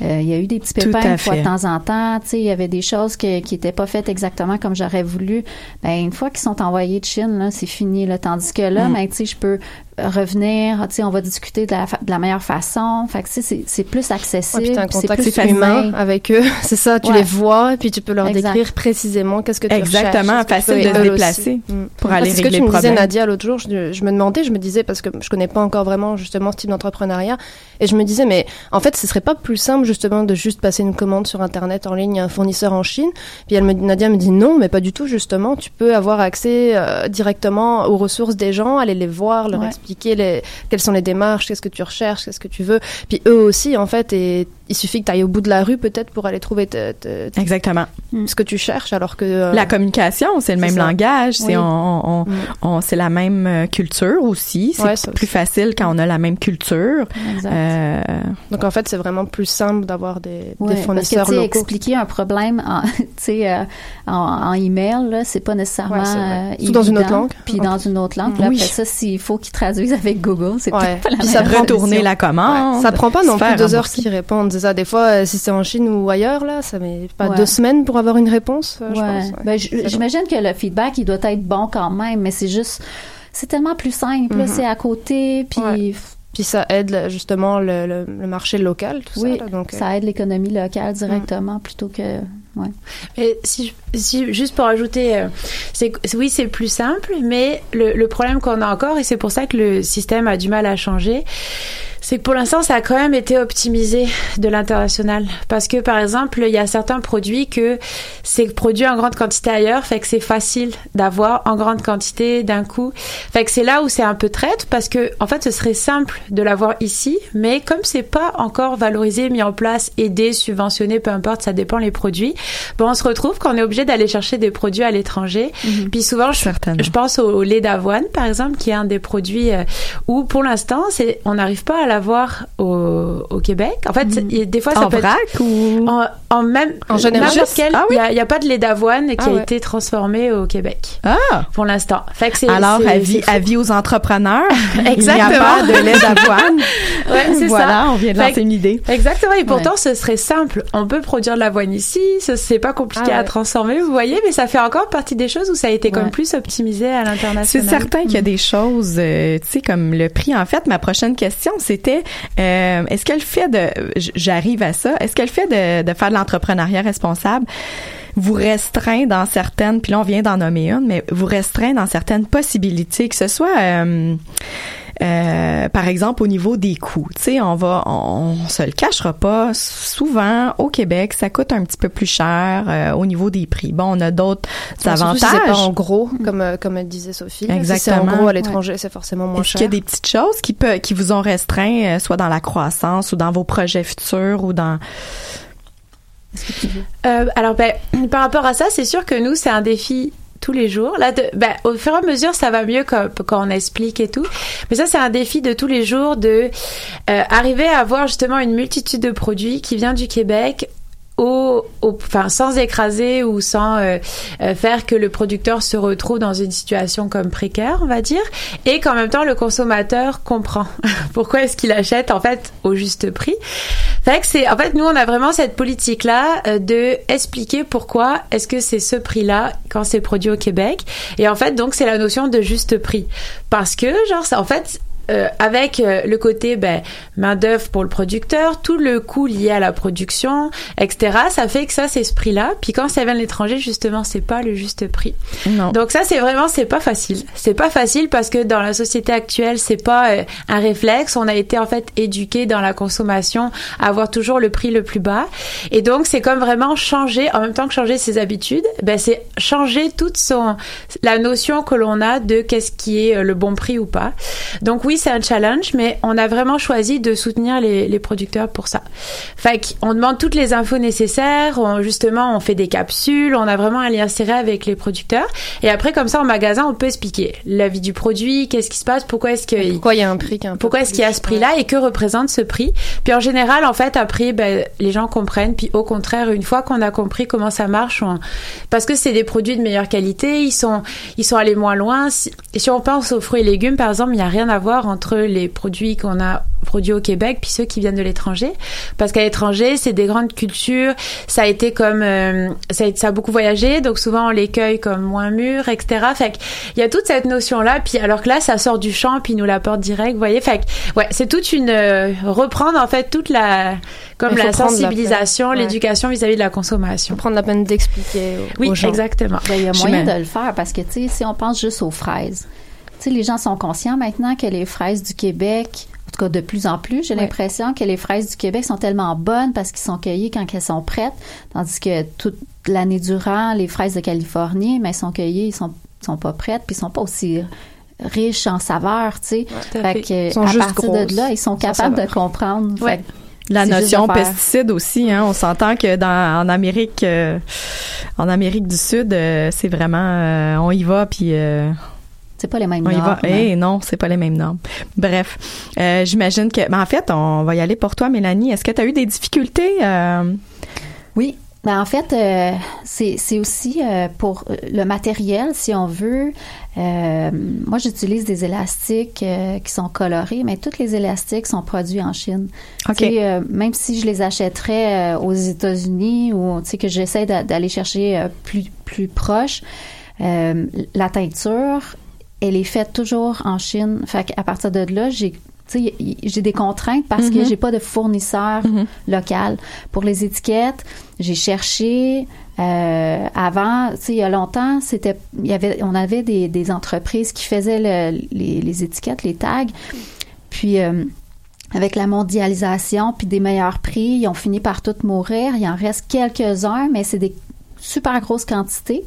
Speaker 5: il y a eu des petits pépins une fois de temps en temps. Tu sais, il y avait des choses que, qui étaient pas faites exactement comme j'aurais voulu. Ben, une fois qu'ils sont envoyés de Chine, c'est fini. Là. Tandis que là,
Speaker 4: Mm.
Speaker 5: ben, tu sais, je peux revenir. Tu sais, on va discuter de la, fa- de la meilleure façon. Fait que, tu sais, c'est, c'est plus accessible.
Speaker 3: Ouais, un contact
Speaker 5: plus
Speaker 3: humain avec eux. [laughs] C'est ça, tu
Speaker 5: Ouais.
Speaker 3: les vois, puis tu peux leur
Speaker 5: Exact.
Speaker 3: décrire précisément qu'est-ce que tu
Speaker 4: Exactement,
Speaker 3: recherches, que
Speaker 4: facile de se déplacer
Speaker 3: aussi. Mm.
Speaker 4: pour aller
Speaker 3: c'est ce
Speaker 4: régler
Speaker 3: que tu me disais. Nadia, l'autre jour, je, je me demandais, je me disais, parce que je connais pas encore vraiment justement ce type d'entrepreneuriat, et je me disais, mais en fait, ce serait pas plus simple justement de juste passer une commande sur internet en ligne à un fournisseur en Chine Puis elle me, Nadia me dit non, mais pas du tout justement. Tu peux avoir accès euh, directement aux ressources des gens, aller les voir, leur
Speaker 5: Ouais.
Speaker 3: expliquer les, quelles sont les démarches, qu'est-ce que tu recherches, qu'est-ce que tu veux. Puis eux aussi en fait, et il suffit que tu ailles au bout de la rue peut-être pour aller trouver te- te- te-
Speaker 4: Exactement.
Speaker 3: ce que tu cherches, alors que euh,
Speaker 4: La communication, c'est le même
Speaker 3: ça.
Speaker 4: langage, c'est on, on,
Speaker 3: Mm.
Speaker 4: on- c'est la même euh, culture aussi. C'est
Speaker 3: Ouais,
Speaker 4: plus facile quand on a la même culture. Euh,
Speaker 3: donc en fait c'est vraiment plus simple d'avoir des,
Speaker 5: Ouais,
Speaker 3: des
Speaker 5: parce que
Speaker 3: fournisseurs
Speaker 5: tu sais,
Speaker 3: locaux.
Speaker 5: expliquer un problème en, [laughs] euh, en, en email, là, c'est pas nécessairement
Speaker 3: Ouais,
Speaker 5: euh,
Speaker 3: Surtout dans une autre langue.
Speaker 5: Puis dans une autre langue. Puis
Speaker 4: Oui.
Speaker 5: après ça, s'il faut qu'ils traduisent avec Google, c'est
Speaker 3: Ouais.
Speaker 5: peut-être pas la
Speaker 3: Puis
Speaker 5: même
Speaker 3: ça prend
Speaker 5: solution.
Speaker 4: la commande.
Speaker 3: Ça prend pas non plus deux heures qu'ils répondent. C'est ça. Des fois, euh, si c'est en Chine ou ailleurs, là, ça met pas
Speaker 5: Ouais.
Speaker 3: deux semaines pour avoir une réponse, euh, je pense.
Speaker 5: Ben, J'imagine que le feedback, il doit être bon quand même, mais c'est juste, c'est tellement plus simple,
Speaker 3: Mhm.
Speaker 5: c'est à côté, puis
Speaker 3: Ouais. Puis ça aide justement le, le, le marché local, tout
Speaker 5: oui,
Speaker 3: ça. là, donc, euh,
Speaker 5: ça aide l'économie locale directement plutôt que, ouais.
Speaker 6: Et si, si- juste pour ajouter, euh, c'est oui, c'est plus simple, mais le, le problème qu'on a encore, et c'est pour ça que le système a du mal à changer, c'est que pour l'instant, ça a quand même été optimisé de l'international. Parce que, par exemple, il y a certains produits que c'est produit en grande quantité ailleurs, fait que c'est facile d'avoir en grande quantité d'un coup. Fait que c'est là où c'est un peu traite, parce que, en fait, ce serait simple de l'avoir ici, mais comme c'est pas encore valorisé, mis en place, aidé, subventionné, peu importe, ça dépend les produits, bon, on se retrouve qu'on est obligé d'aller chercher des produits à l'étranger. Puis souvent, je, pense au, au lait d'avoine, par exemple, qui est un des produits euh, où, pour l'instant, c'est, on n'arrive pas à l'avoir au, au Québec. En fait, il y a- des fois, ça
Speaker 4: en
Speaker 6: peut être
Speaker 4: vrac ou
Speaker 6: en, en même
Speaker 3: En général?
Speaker 6: n'importe quel.
Speaker 4: Ah oui?
Speaker 6: Il n'y a, pas de lait d'avoine qui
Speaker 3: Ah
Speaker 6: a
Speaker 3: ouais.
Speaker 6: été transformé au Québec
Speaker 4: ah
Speaker 6: pour l'instant. C'est,
Speaker 4: alors
Speaker 6: c'est-
Speaker 4: avis
Speaker 6: c'est-
Speaker 4: avis aux entrepreneurs. [laughs] Il n'y a
Speaker 6: Exactement.
Speaker 4: pas de lait d'avoine. [laughs]
Speaker 6: Ouais, c'est
Speaker 4: voilà,
Speaker 6: ça.
Speaker 4: on vient de lancer une idée.
Speaker 6: Exactement. Et pourtant, ce serait simple. On peut produire de l'avoine ici. Ce c'est pas compliqué
Speaker 3: Ah
Speaker 6: à transformer, vous voyez. Mais ça fait encore partie des choses où ça a été comme plus optimisé à
Speaker 4: C'est
Speaker 6: l'international.
Speaker 4: certain qu'il y a des choses, euh, tu sais, comme le prix. En fait, ma prochaine question, euh, est-ce que le fait de, j'arrive à ça, est-ce que le fait de, de faire de l'entrepreneuriat responsable? Vous restreint dans certaines, puis là on vient d'en nommer une, mais vous restreint dans certaines possibilités, que ce soit euh, euh, par exemple au niveau des coûts. Tu sais, on va, on, on se le cachera pas. Souvent au Québec, ça coûte un petit peu plus cher euh, au niveau des prix. Bon, on a d'autres
Speaker 3: si
Speaker 4: avantages.
Speaker 3: c'est pas en gros, comme, euh, comme elle disait Sophie. Si c'est en
Speaker 4: Exactement.
Speaker 3: gros à l'étranger, c'est forcément moins
Speaker 4: Est-ce qu'il y a
Speaker 3: cher.
Speaker 4: des petites choses qui, peut, qui vous ont restreint, euh, soit dans la croissance ou dans vos projets futurs ou dans...
Speaker 6: Euh, alors, ben, par rapport à ça, c'est sûr que nous, c'est un défi tous les jours. Là, de, ben, au fur et à mesure, ça va mieux quand, quand on explique et tout. Mais ça, c'est un défi de tous les jours de euh, arriver à avoir justement une multitude de produits qui vient du Québec. Sans écraser ou sans euh, euh, faire que le producteur se retrouve dans une situation comme précaire, on va dire, et qu'en même temps le consommateur comprend [laughs] pourquoi est-ce qu'il achète en fait au juste prix. Fait que c'est, en fait, nous on a vraiment cette politique là de expliquer pourquoi est-ce que c'est ce prix-là quand c'est produit au Québec, et en fait donc c'est la notion de juste prix, parce que genre en fait euh, avec euh, le côté ben, main d'œuvre pour le producteur, tout le coût lié à la production, etc. Ça fait que ça c'est ce prix-là. Puis quand ça vient de l'étranger, justement, c'est pas le juste prix.
Speaker 4: Non.
Speaker 6: Donc ça c'est vraiment c'est pas facile. C'est pas facile parce que dans la société actuelle c'est pas euh, un réflexe. On a été en fait éduqué dans la consommation à avoir toujours le prix le plus bas. Et donc c'est comme vraiment changer en même temps que changer ses habitudes. Ben c'est changer toute son la notion que l'on a de qu'est-ce qui est euh, le bon prix ou pas. Donc oui c'est un challenge, mais on a vraiment choisi de soutenir les, les producteurs pour ça. Fait qu'on demande toutes les infos nécessaires, on, justement on fait des capsules, on a vraiment un lien serré avec les producteurs. Et après comme ça en magasin on peut expliquer la vie du produit, qu'est-ce qui se passe, pourquoi est-ce que
Speaker 3: Pourquoi il y a un prix qui est un peu
Speaker 6: pourquoi est-ce qu'il y a ce prix-là et que représente ce prix. Puis en général, en fait, après, ben, les gens comprennent. Puis au contraire, une fois qu'on a compris comment ça marche, on- parce que c'est des produits de meilleure qualité, ils sont, ils sont allés moins loin. Si, si on pense aux fruits et légumes, par exemple, il n'y a rien à voir entre les produits qu'on a produits au Québec puis ceux qui viennent de l'étranger. Parce qu'à l'étranger c'est des grandes cultures. Ça a été comme euh, ça, a, ça a beaucoup voyagé. Donc souvent on les cueille comme moins mûrs etc fait il y a toute cette notion là puis alors que là ça sort du champ puis ils nous l'apportent direct vous voyez. Fait que, ouais c'est toute une euh, reprendre en fait toute la comme la sensibilisation.
Speaker 3: Ouais.
Speaker 6: l'éducation vis-à-vis de la consommation.
Speaker 3: Prendre la peine d'expliquer aux,
Speaker 6: oui
Speaker 3: aux gens.
Speaker 6: exactement.
Speaker 5: Ben, il y a moyen de le faire parce que, tu sais, si on pense juste aux fraises, sais, les gens sont conscients maintenant que les fraises du Québec en tout cas de plus en plus, j'ai
Speaker 3: Ouais.
Speaker 5: l'impression que les fraises du Québec sont tellement bonnes parce qu'ils sont cueillis quand elles sont prêtes, tandis que toute l'année durant, les fraises de Californie, mais elles sont cueillies, ils sont, sont pas prêtes, puis ils sont pas aussi riches en saveurs, tu sais. Fait
Speaker 3: fait.
Speaker 5: que,
Speaker 3: Ils sont
Speaker 5: à
Speaker 3: juste
Speaker 5: partir de là, ils sont capables de
Speaker 3: saveur.
Speaker 5: comprendre.
Speaker 3: Ouais.
Speaker 4: La notion pesticide aussi, hein, on s'entend que dans en Amérique euh, en Amérique du Sud, euh, c'est vraiment euh, on y va puis
Speaker 5: c'est pas les mêmes
Speaker 4: on
Speaker 5: normes.
Speaker 4: Eh non, c'est pas les mêmes normes. Bref, euh, j'imagine que mais en fait, on va y aller pour toi Mélanie. Est-ce que tu as eu des difficultés euh,
Speaker 5: Oui. Ben, en fait, euh, c'est aussi pour le matériel, si on veut. Moi, j'utilise des élastiques qui sont colorés, mais tous les élastiques sont produits en Chine. Même si je les achèterais aux États-Unis ou que j'essaie d'a- d'aller chercher plus plus proche, la teinture, elle est faite toujours en Chine. Fait qu'à partir de là, j'ai j'ai des contraintes parce que
Speaker 4: Mhm.
Speaker 5: j'ai pas de fournisseur
Speaker 4: Mhm.
Speaker 5: local. Pour les étiquettes, j'ai cherché euh, avant, tu sais, il y a longtemps, c'était, il y avait, on avait des, des entreprises qui faisaient le- les, les étiquettes, les tags, puis euh, avec la mondialisation, puis des meilleurs prix, ils ont fini par toutes mourir. Il en reste quelques-uns, mais c'est des super grosses quantités.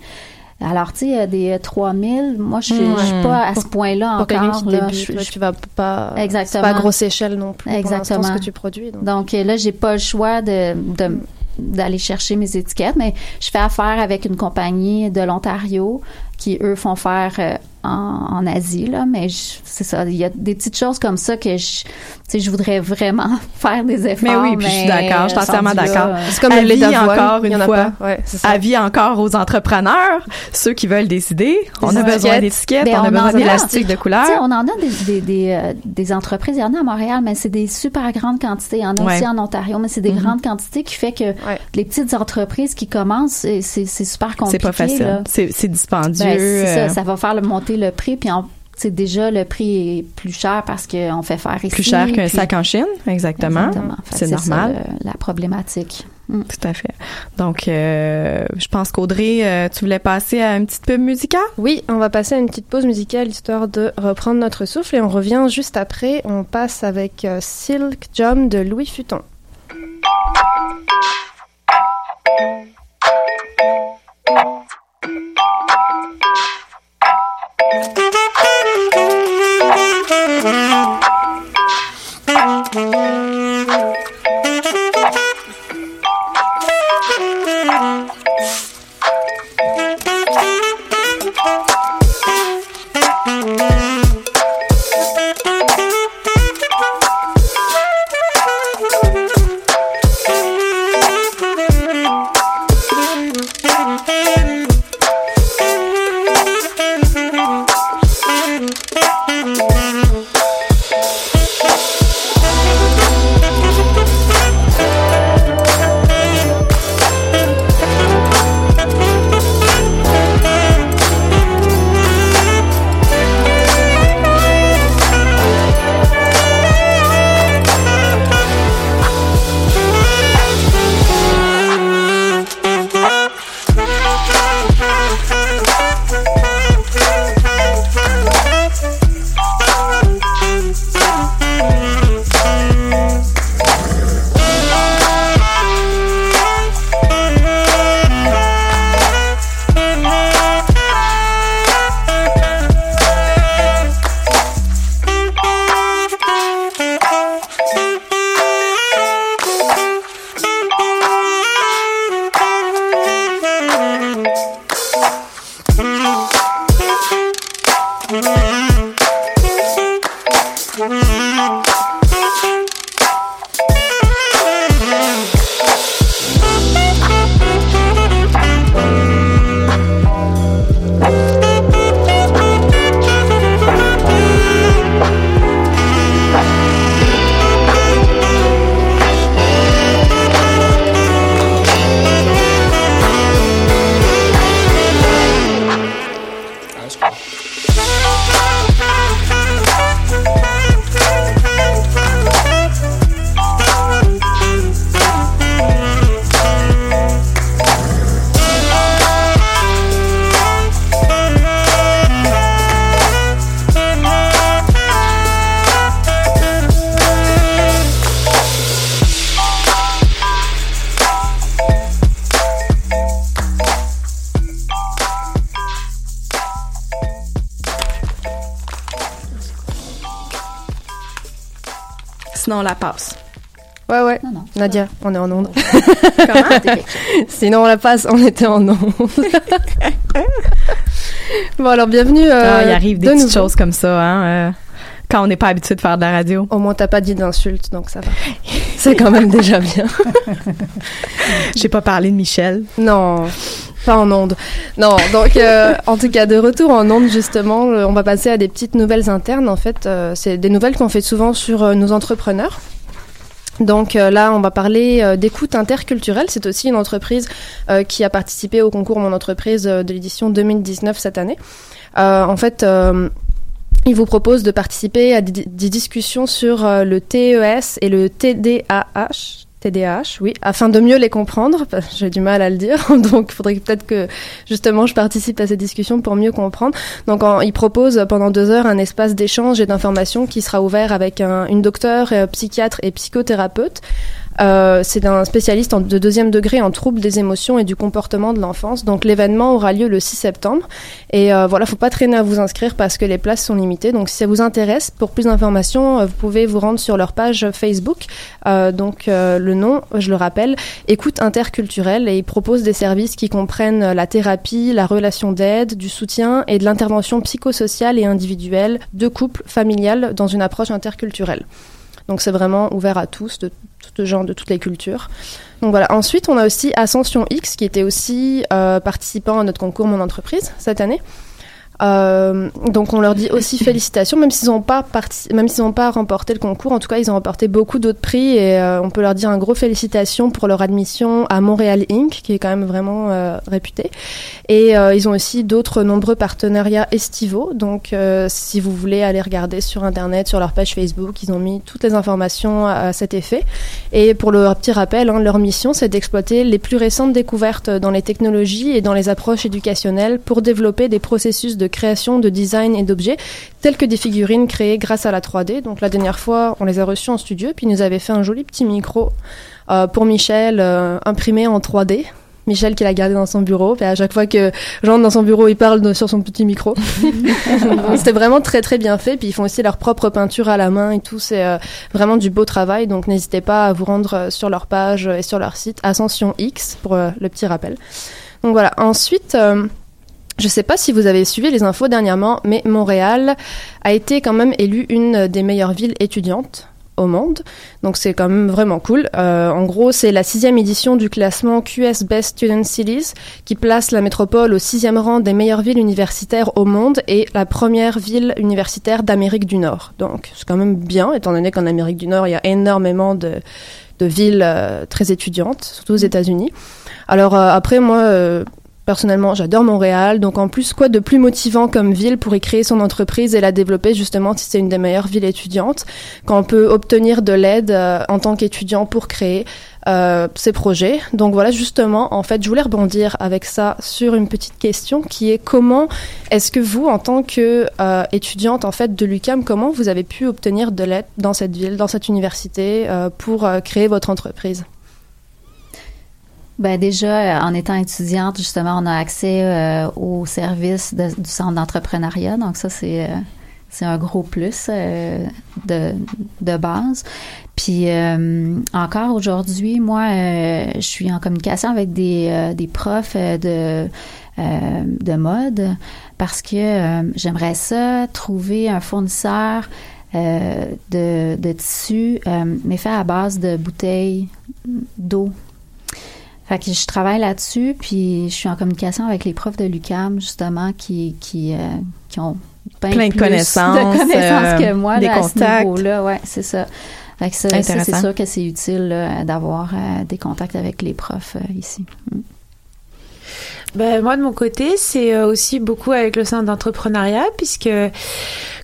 Speaker 5: Alors, tu sais, euh, des euh, 3000, moi, je suis suis pas à ce point-là encore.
Speaker 3: qui
Speaker 5: là.
Speaker 3: débute,
Speaker 5: Je- je-
Speaker 3: tu vas pas.
Speaker 5: Exactement.
Speaker 3: Pas à grosse échelle non plus.
Speaker 5: Exactement.
Speaker 3: ce que tu produis. donc.
Speaker 5: Donc euh, là, j'ai pas le choix de, de- d'aller chercher mes étiquettes, mais je fais affaire avec une compagnie de l'Ontario qui eux font faire euh, en, en Asie là, mais je- c'est ça, il y a des petites choses comme ça que je, tu sais, je voudrais vraiment [laughs] faire des efforts.
Speaker 4: Mais oui, puis je suis d'accord, je suis entièrement d'accord.
Speaker 5: euh,
Speaker 3: C'est comme le
Speaker 4: Avis
Speaker 3: d'avoine,
Speaker 4: encore une
Speaker 3: a
Speaker 4: fois.
Speaker 3: Ouais.
Speaker 4: Avis encore aux entrepreneurs, ceux qui veulent décider. On a besoin d'étiquettes,
Speaker 5: Ben,
Speaker 4: on a besoin d'élastiques de couleur.
Speaker 5: Tu sais, on en a des, des, des, euh, des entreprises, il y en a à Montréal, mais c'est des super grandes quantités. Il y en a
Speaker 4: Ouais.
Speaker 5: aussi en Ontario, mais c'est des
Speaker 4: Mhm.
Speaker 5: grandes quantités qui fait que
Speaker 3: Ouais.
Speaker 5: les petites entreprises qui commencent, c'est, super compliqué.
Speaker 4: C'est pas facile. C'est c'est dispendieux.
Speaker 5: Ben, c'est
Speaker 4: euh,
Speaker 5: ça, ça va faire le- monter le prix, puis en- c'est déjà le prix est plus cher parce qu'on fait faire ici.
Speaker 4: plus cher qu'un
Speaker 5: puis-
Speaker 4: sac en Chine, exactement. C'est
Speaker 5: ça,
Speaker 4: normal.
Speaker 5: le- la problématique. Mm.
Speaker 4: Tout à fait. Donc, euh, je pense qu'Audrey, euh, tu voulais passer à une petite pub musicale?
Speaker 3: Oui, on va passer à une petite pause musicale histoire de reprendre notre souffle et on revient juste après. On passe avec euh, Silk Jump de Louis Futon.
Speaker 7: Mm-hmm.
Speaker 4: Sinon on la passe.
Speaker 3: Ouais, ouais.
Speaker 5: Non, non.
Speaker 3: Nadia, on est en onde.
Speaker 4: Comment? [laughs]
Speaker 3: Sinon, on la passe, on était en onde. [laughs] bon, alors, bienvenue. euh,
Speaker 4: Ah, il arrive des
Speaker 3: de
Speaker 4: petites
Speaker 3: nouveau.
Speaker 4: choses comme ça, hein, euh, quand on n'est pas habitué de faire de la radio.
Speaker 3: Au moins, t'as pas dit d'insultes, donc ça va. [laughs] C'est quand même déjà bien. [laughs]
Speaker 4: J'ai pas parlé de Michel.
Speaker 3: Non, pas en onde. Non, donc euh, en tout cas de retour en onde justement, euh, on va passer à des petites nouvelles internes. En fait, euh, c'est des nouvelles qu'on fait souvent sur euh, nos entrepreneurs. Donc euh, là, on va parler euh, d'écoute interculturelle. C'est aussi une entreprise euh, qui a participé au concours Mon entreprise de l'édition 2019 cette année. En fait, il vous propose de participer à des, discussions sur euh, le TES et le TDAH. TDAH, oui, afin de mieux les comprendre. [laughs] J'ai du mal à le dire, [laughs] donc il faudrait peut-être que justement je participe à ces discussions pour mieux comprendre. Donc il propose pendant deux heures un espace d'échange et d'information qui sera ouvert avec un- une docteure, euh, psychiatre et psychothérapeute. Euh, c'est un spécialiste de deuxième degré en troubles des émotions et du comportement de l'enfance. Donc l'événement aura lieu le 6 septembre. Et euh, voilà, faut pas traîner à vous inscrire parce que les places sont limitées. Donc si ça vous intéresse, pour plus d'informations, euh, vous pouvez vous rendre sur leur page Facebook. Euh, donc euh, le nom, je le rappelle, Écoute interculturelle et ils proposent des services qui comprennent la thérapie, la relation d'aide, du soutien et de l'intervention psychosociale et individuelle de couple familial dans une approche interculturelle. Donc c'est vraiment ouvert à tous, de tout genre, de toutes les cultures. Donc voilà. Ensuite, on a aussi Ascension X qui était aussi euh, participant à notre concours Mon entreprise cette année. Euh, donc on leur dit aussi [laughs] félicitations, même s'ils n'ont pas même s'ils n'ont pas remporté le concours. En tout cas, ils ont remporté beaucoup d'autres prix et euh, on peut leur dire un gros félicitations pour leur admission à Montréal Inc, qui est quand même vraiment euh, réputé. Et euh, ils ont aussi d'autres nombreux partenariats estivaux. Donc si vous voulez aller regarder sur internet, sur leur page Facebook, ils ont mis toutes les informations à, à cet effet. Et pour le petit rappel, hein, leur mission, c'est d'exploiter les plus récentes découvertes dans les technologies et dans les approches éducationnelles pour développer des processus de création, de design et d'objets, tels que des figurines créées grâce à la 3D. Donc la dernière fois, on les a reçus en studio, puis ils nous avaient fait un joli petit micro euh, pour Michel, euh, imprimé en 3D. Michel qui l'a gardé dans son bureau, puis à chaque fois que j'entre dans son bureau, il parle de- sur son petit micro. [laughs] C'était vraiment très très bien fait, puis ils font aussi leur propre peinture à la main et tout, c'est euh, vraiment du beau travail, donc n'hésitez pas à vous rendre sur leur page et sur leur site Ascension X pour euh, le petit rappel. Donc voilà, ensuite... euh, je sais pas si vous avez suivi les infos dernièrement, mais Montréal a été quand même élue une des meilleures villes étudiantes au monde. Donc c'est quand même vraiment cool. Euh, en gros, c'est la sixième édition du classement QS Best Student Cities qui place la métropole au sixième rang des meilleures villes universitaires au monde et la première ville universitaire d'Amérique du Nord. Donc c'est quand même bien, étant donné qu'en Amérique du Nord, il y a énormément de, de villes euh, très étudiantes, surtout aux États-Unis. Alors euh, après, moi... Personnellement, j'adore Montréal, donc en plus, quoi de plus motivant comme ville pour y créer son entreprise et la développer justement si c'est une des meilleures villes étudiantes, quand on peut obtenir de l'aide euh, en tant qu'étudiant pour créer euh, ces projets. Donc voilà, justement, en fait, je voulais rebondir avec ça sur une petite question qui est comment est-ce que vous, en tant que euh, étudiante en fait de l'UCAM, comment vous avez pu obtenir de l'aide dans cette ville, dans cette université, euh, pour euh, créer votre entreprise?
Speaker 5: Ben déjà, euh, en étant étudiante, justement, on a accès euh, aux services du centre d'entrepreneuriat. Donc ça, c'est euh, c'est un gros plus euh, de, de base. Puis euh, encore aujourd'hui, moi, je suis en communication avec des, des profs de de mode parce que j'aimerais ça trouver un fournisseur de, de tissu, euh, mais fait à base de bouteilles d'eau. Fait que je travaille là-dessus, puis je suis en communication avec les profs de l'UCAM, justement, qui, qui, euh, qui ont
Speaker 4: Plein de
Speaker 5: plus
Speaker 4: connaissances,
Speaker 5: de connaissances [laughs]
Speaker 4: euh,
Speaker 5: que moi
Speaker 4: des
Speaker 5: là, à ce
Speaker 4: contacts.
Speaker 5: niveau-là. Ouais, c'est ça. Fait que ça, c'est sûr que c'est utile là, d'avoir euh, des contacts avec les profs euh, ici. Mm.
Speaker 6: Ben, moi, de mon côté, c'est euh, aussi beaucoup avec le centre d'entrepreneuriat, puisque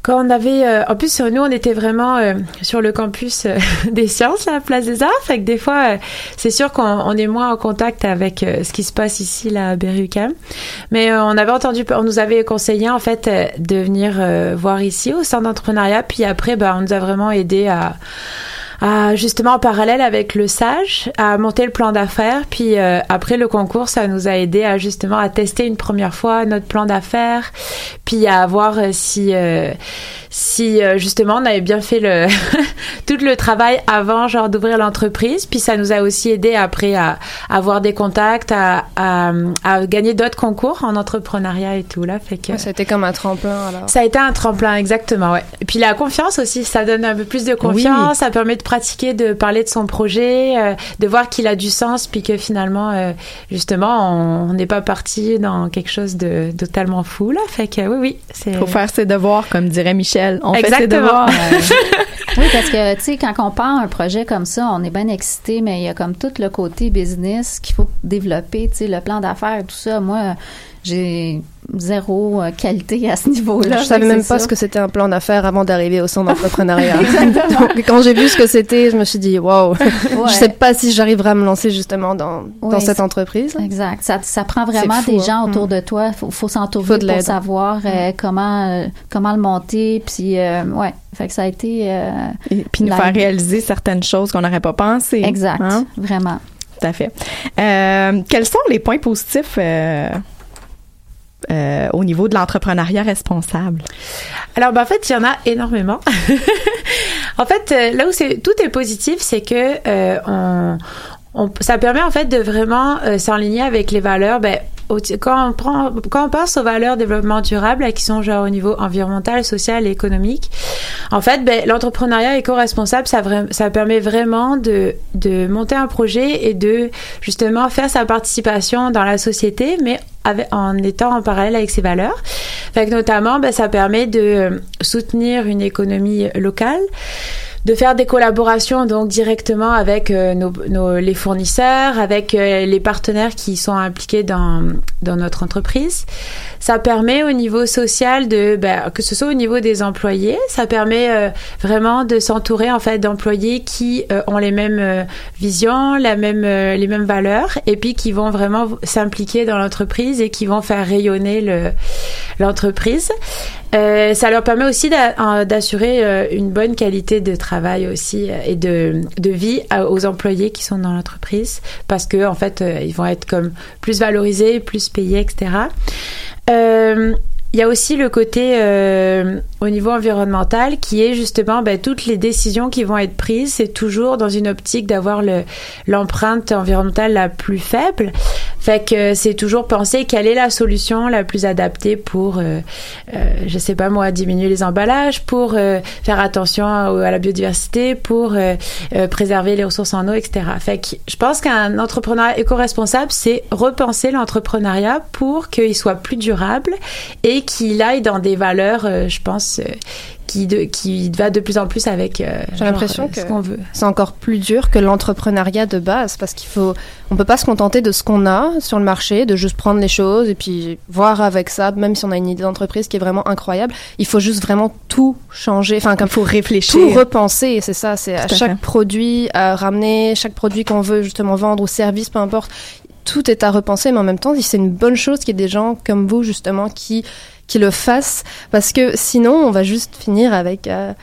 Speaker 6: quand on avait... euh, en plus, nous, on était vraiment euh, sur le campus euh, [laughs] des sciences, à la Place des Arts, fait que des fois, euh, c'est sûr qu'on on est moins en contact avec euh, ce qui se passe ici, là, à Berry-UQAM. Mais euh, on avait entendu... On nous avait conseillé, en fait, euh, de venir euh, voir ici, au centre d'entrepreneuriat, puis après, ben, on nous a vraiment aidé à à, justement en parallèle avec le sage à monter le plan d'affaires puis euh, après le concours ça nous a aidé à justement à tester une première fois notre plan d'affaires puis à voir euh, si euh, si euh, justement on avait bien fait le [laughs] tout le travail avant genre d'ouvrir l'entreprise puis ça nous a aussi aidé après à, à avoir des contacts à, à, à gagner d'autres concours en entrepreneuriat et tout là fait que
Speaker 3: Ça a été comme un tremplin alors.
Speaker 6: ça a été un tremplin, exactement, ouais. Et puis la confiance aussi, ça donne un peu plus de confiance, ça permet de pratiquer, de parler de son projet, euh, de voir qu'il a du sens, puis que finalement, euh, justement, on n'est pas parti dans quelque chose de, de totalement fou, là. Fait que oui, oui, c'est...
Speaker 4: Faut faire ses devoirs, comme dirait Michel. On fait ses devoirs. [laughs]
Speaker 5: Oui, parce que, tu sais, quand on part un projet comme ça, on est bien excité, mais il y a comme tout le côté business qu'il faut développer, tu sais, le plan d'affaires, tout ça. Moi, j'ai zéro euh, qualité à ce niveau-là.
Speaker 3: Je savais même pas
Speaker 5: ça.
Speaker 3: ce que c'était un plan d'affaires avant d'arriver au centre [laughs] d'entrepreneuriat. [laughs] Donc, quand j'ai vu ce que c'était, je me suis dit, waouh, [laughs] je sais pas si j'arriverai à me lancer justement dans, dans cette entreprise.
Speaker 5: Exact. Ça, ça prend vraiment
Speaker 3: fou,
Speaker 5: des
Speaker 3: hein.
Speaker 5: gens autour
Speaker 3: Mm.
Speaker 5: de toi. Faut, faut s'entourer
Speaker 3: de
Speaker 5: pour savoir euh, comment euh, comment le monter. Puis euh, ouais, fait que ça a été euh,
Speaker 4: Et puis nous faire réaliser certaines choses qu'on n'aurait pas pensé.
Speaker 5: Exact,
Speaker 4: Hein?
Speaker 5: vraiment.
Speaker 4: Tout à fait. Euh, quels sont les points positifs euh, au niveau de l'entrepreneuriat responsable?
Speaker 6: Alors, ben, en fait, il y en a énormément. [laughs] en fait, euh, là où c'est tout est positif, c'est que euh, on, on- ça permet en fait de vraiment euh, s'enligner avec les valeurs. Ben, quand on pense aux valeurs développement durable, qui sont genre au niveau environnemental, social et économique, en fait, ben, l'entrepreneuriat éco-responsable, ça, permet vraiment de, monter un projet et de justement faire sa participation dans la société, mais en étant en parallèle avec ses valeurs. Fait que notamment, ben, ça permet de soutenir une économie locale de faire des collaborations donc directement avec euh, nos, nos- les fournisseurs, avec euh, les partenaires qui sont impliqués dans, dans notre entreprise. Ça permet au niveau social de ben, que ce soit au niveau des employés, ça permet euh, vraiment de s'entourer en fait d'employés qui ont les mêmes visions, la même les mêmes valeurs et puis qui vont vraiment s'impliquer dans l'entreprise et qui vont faire rayonner le l'entreprise. Euh, ça leur permet aussi d'a- d'assurer euh, une bonne qualité de travail aussi euh, et de, vie aux employés qui sont dans l'entreprise parce que en fait ils vont être comme plus valorisés, plus payés, etc. Euh, il y a aussi le côté euh, au niveau environnemental qui est justement ben, toutes les décisions qui vont être prises, c'est toujours dans une optique d'avoir le- l'empreinte environnementale la plus faible. Fait que c'est toujours penser quelle est la solution la plus adaptée pour, euh, euh, je sais pas moi, diminuer les emballages, pour euh, faire attention à, la biodiversité, pour euh, euh, préserver les ressources en eau, etc. Fait que je pense qu'un entrepreneur éco-responsable, c'est repenser l'entrepreneuriat pour qu'il soit plus durable et qu'il aille dans des valeurs, euh, je pense, euh, qui, de, qui va de plus en plus avec euh,
Speaker 3: J'ai l'impression
Speaker 6: euh,
Speaker 3: que
Speaker 6: ce qu'on veut.
Speaker 3: c'est encore plus dur que l'entrepreneuriat de base parce qu'il faut, on peut pas se contenter de ce qu'on a sur le marché, de juste prendre les choses et puis voir avec ça, même si on a une idée d'entreprise qui est vraiment incroyable, il faut juste vraiment tout changer, enfin comme
Speaker 4: faut réfléchir,
Speaker 3: tout repenser, c'est ça, c'est à chaque
Speaker 4: fait.
Speaker 3: produit à ramener, chaque produit qu'on veut justement vendre ou service, peu importe, tout est à repenser, mais en même temps, c'est une bonne chose qu'il y ait des gens comme vous justement qui qui le fassent parce que sinon on va juste finir avec euh,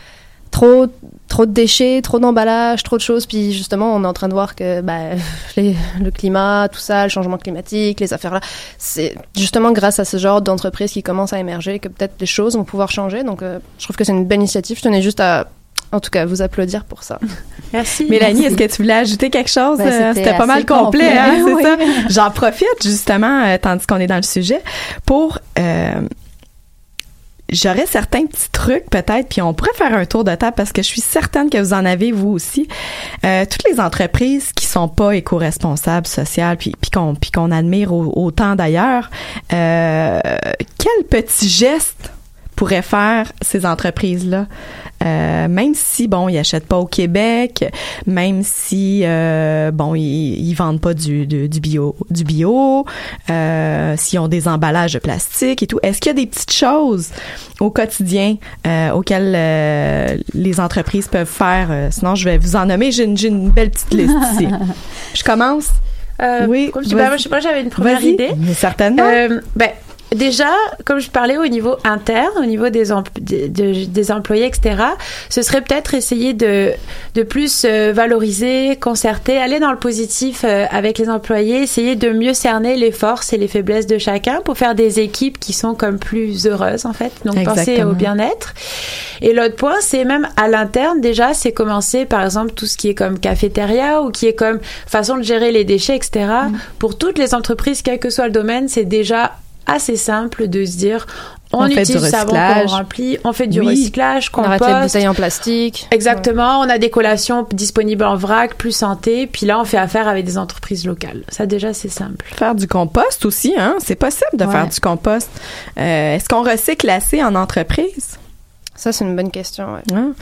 Speaker 3: trop trop de déchets, trop d'emballages, trop de choses. Puis justement, on est en train de voir que bah, [laughs] les- le climat, tout ça, le changement climatique, les affaires là, c'est justement grâce à ce genre d'entreprise qui commence à émerger que peut-être les choses vont pouvoir changer. Donc, euh, je trouve que c'est une belle initiative. Je tenais juste à, en tout cas, vous applaudir pour ça. [laughs]
Speaker 6: Merci.
Speaker 4: Mélanie, est-ce que tu voulais ajouter quelque chose?
Speaker 5: Ben, c'était
Speaker 4: pas mal complet,
Speaker 5: complet,
Speaker 4: hein, c'est [laughs] ça? J'en profite justement, euh, tandis qu'on est dans le sujet, pour... euh, J'aurais certains petits trucs peut-être, puis on pourrait faire un tour de table parce que je suis certaine que vous en avez vous aussi. Euh, toutes les entreprises qui sont pas éco-responsables sociales, puis, puis qu'on qu'on admire au- autant d'ailleurs, euh, quel petit geste pourraient faire ces entreprises-là, Euh, même si bon ils achètent pas au Québec, même si euh, bon ils, ils vendent pas du, du, du bio, du bio, euh, s'ils ont des emballages de plastique et tout. Est-ce qu'il y a des petites choses au quotidien auxquelles les entreprises peuvent faire? Sinon, je vais vous en nommer. J'ai une, une belle petite liste ici. [laughs] Je commence.
Speaker 6: Euh,
Speaker 4: oui.
Speaker 6: je, ben, moi, je sais pas, j'avais une première idée.
Speaker 4: Mais certainement.
Speaker 6: Euh, ben, déjà, comme je parlais au niveau interne, au niveau des, em- de- de- des employés, etc., ce serait peut-être essayer de, de plus euh, valoriser, concerter, aller dans le positif euh, avec les employés, essayer de mieux cerner les forces et les faiblesses de chacun pour faire des équipes qui sont comme plus heureuses, en fait. Donc, penser au bien-être. Et l'autre point, c'est même à l'interne, déjà, c'est commencer, par exemple, tout ce qui est comme cafétéria ou qui est comme façon de gérer les déchets, etc. Pour toutes les entreprises, quel que soit le domaine, c'est déjà assez simple de se dire on,
Speaker 4: On fait
Speaker 6: utilise
Speaker 4: du
Speaker 6: le savon qu'on remplit, on fait du
Speaker 4: Oui.
Speaker 6: recyclage,
Speaker 3: On arrête les
Speaker 6: compost.
Speaker 3: bouteilles en plastique.
Speaker 6: Exactement, on a des collations disponibles en vrac, plus santé, puis là on fait affaire avec des entreprises locales. Ça déjà c'est simple.
Speaker 4: Faire du compost aussi, hein? C'est possible de
Speaker 6: Ouais.
Speaker 4: faire du compost. Euh, Est-ce qu'on recycle assez en entreprise?
Speaker 3: Ça, c'est une bonne question. ouais.
Speaker 4: Hein?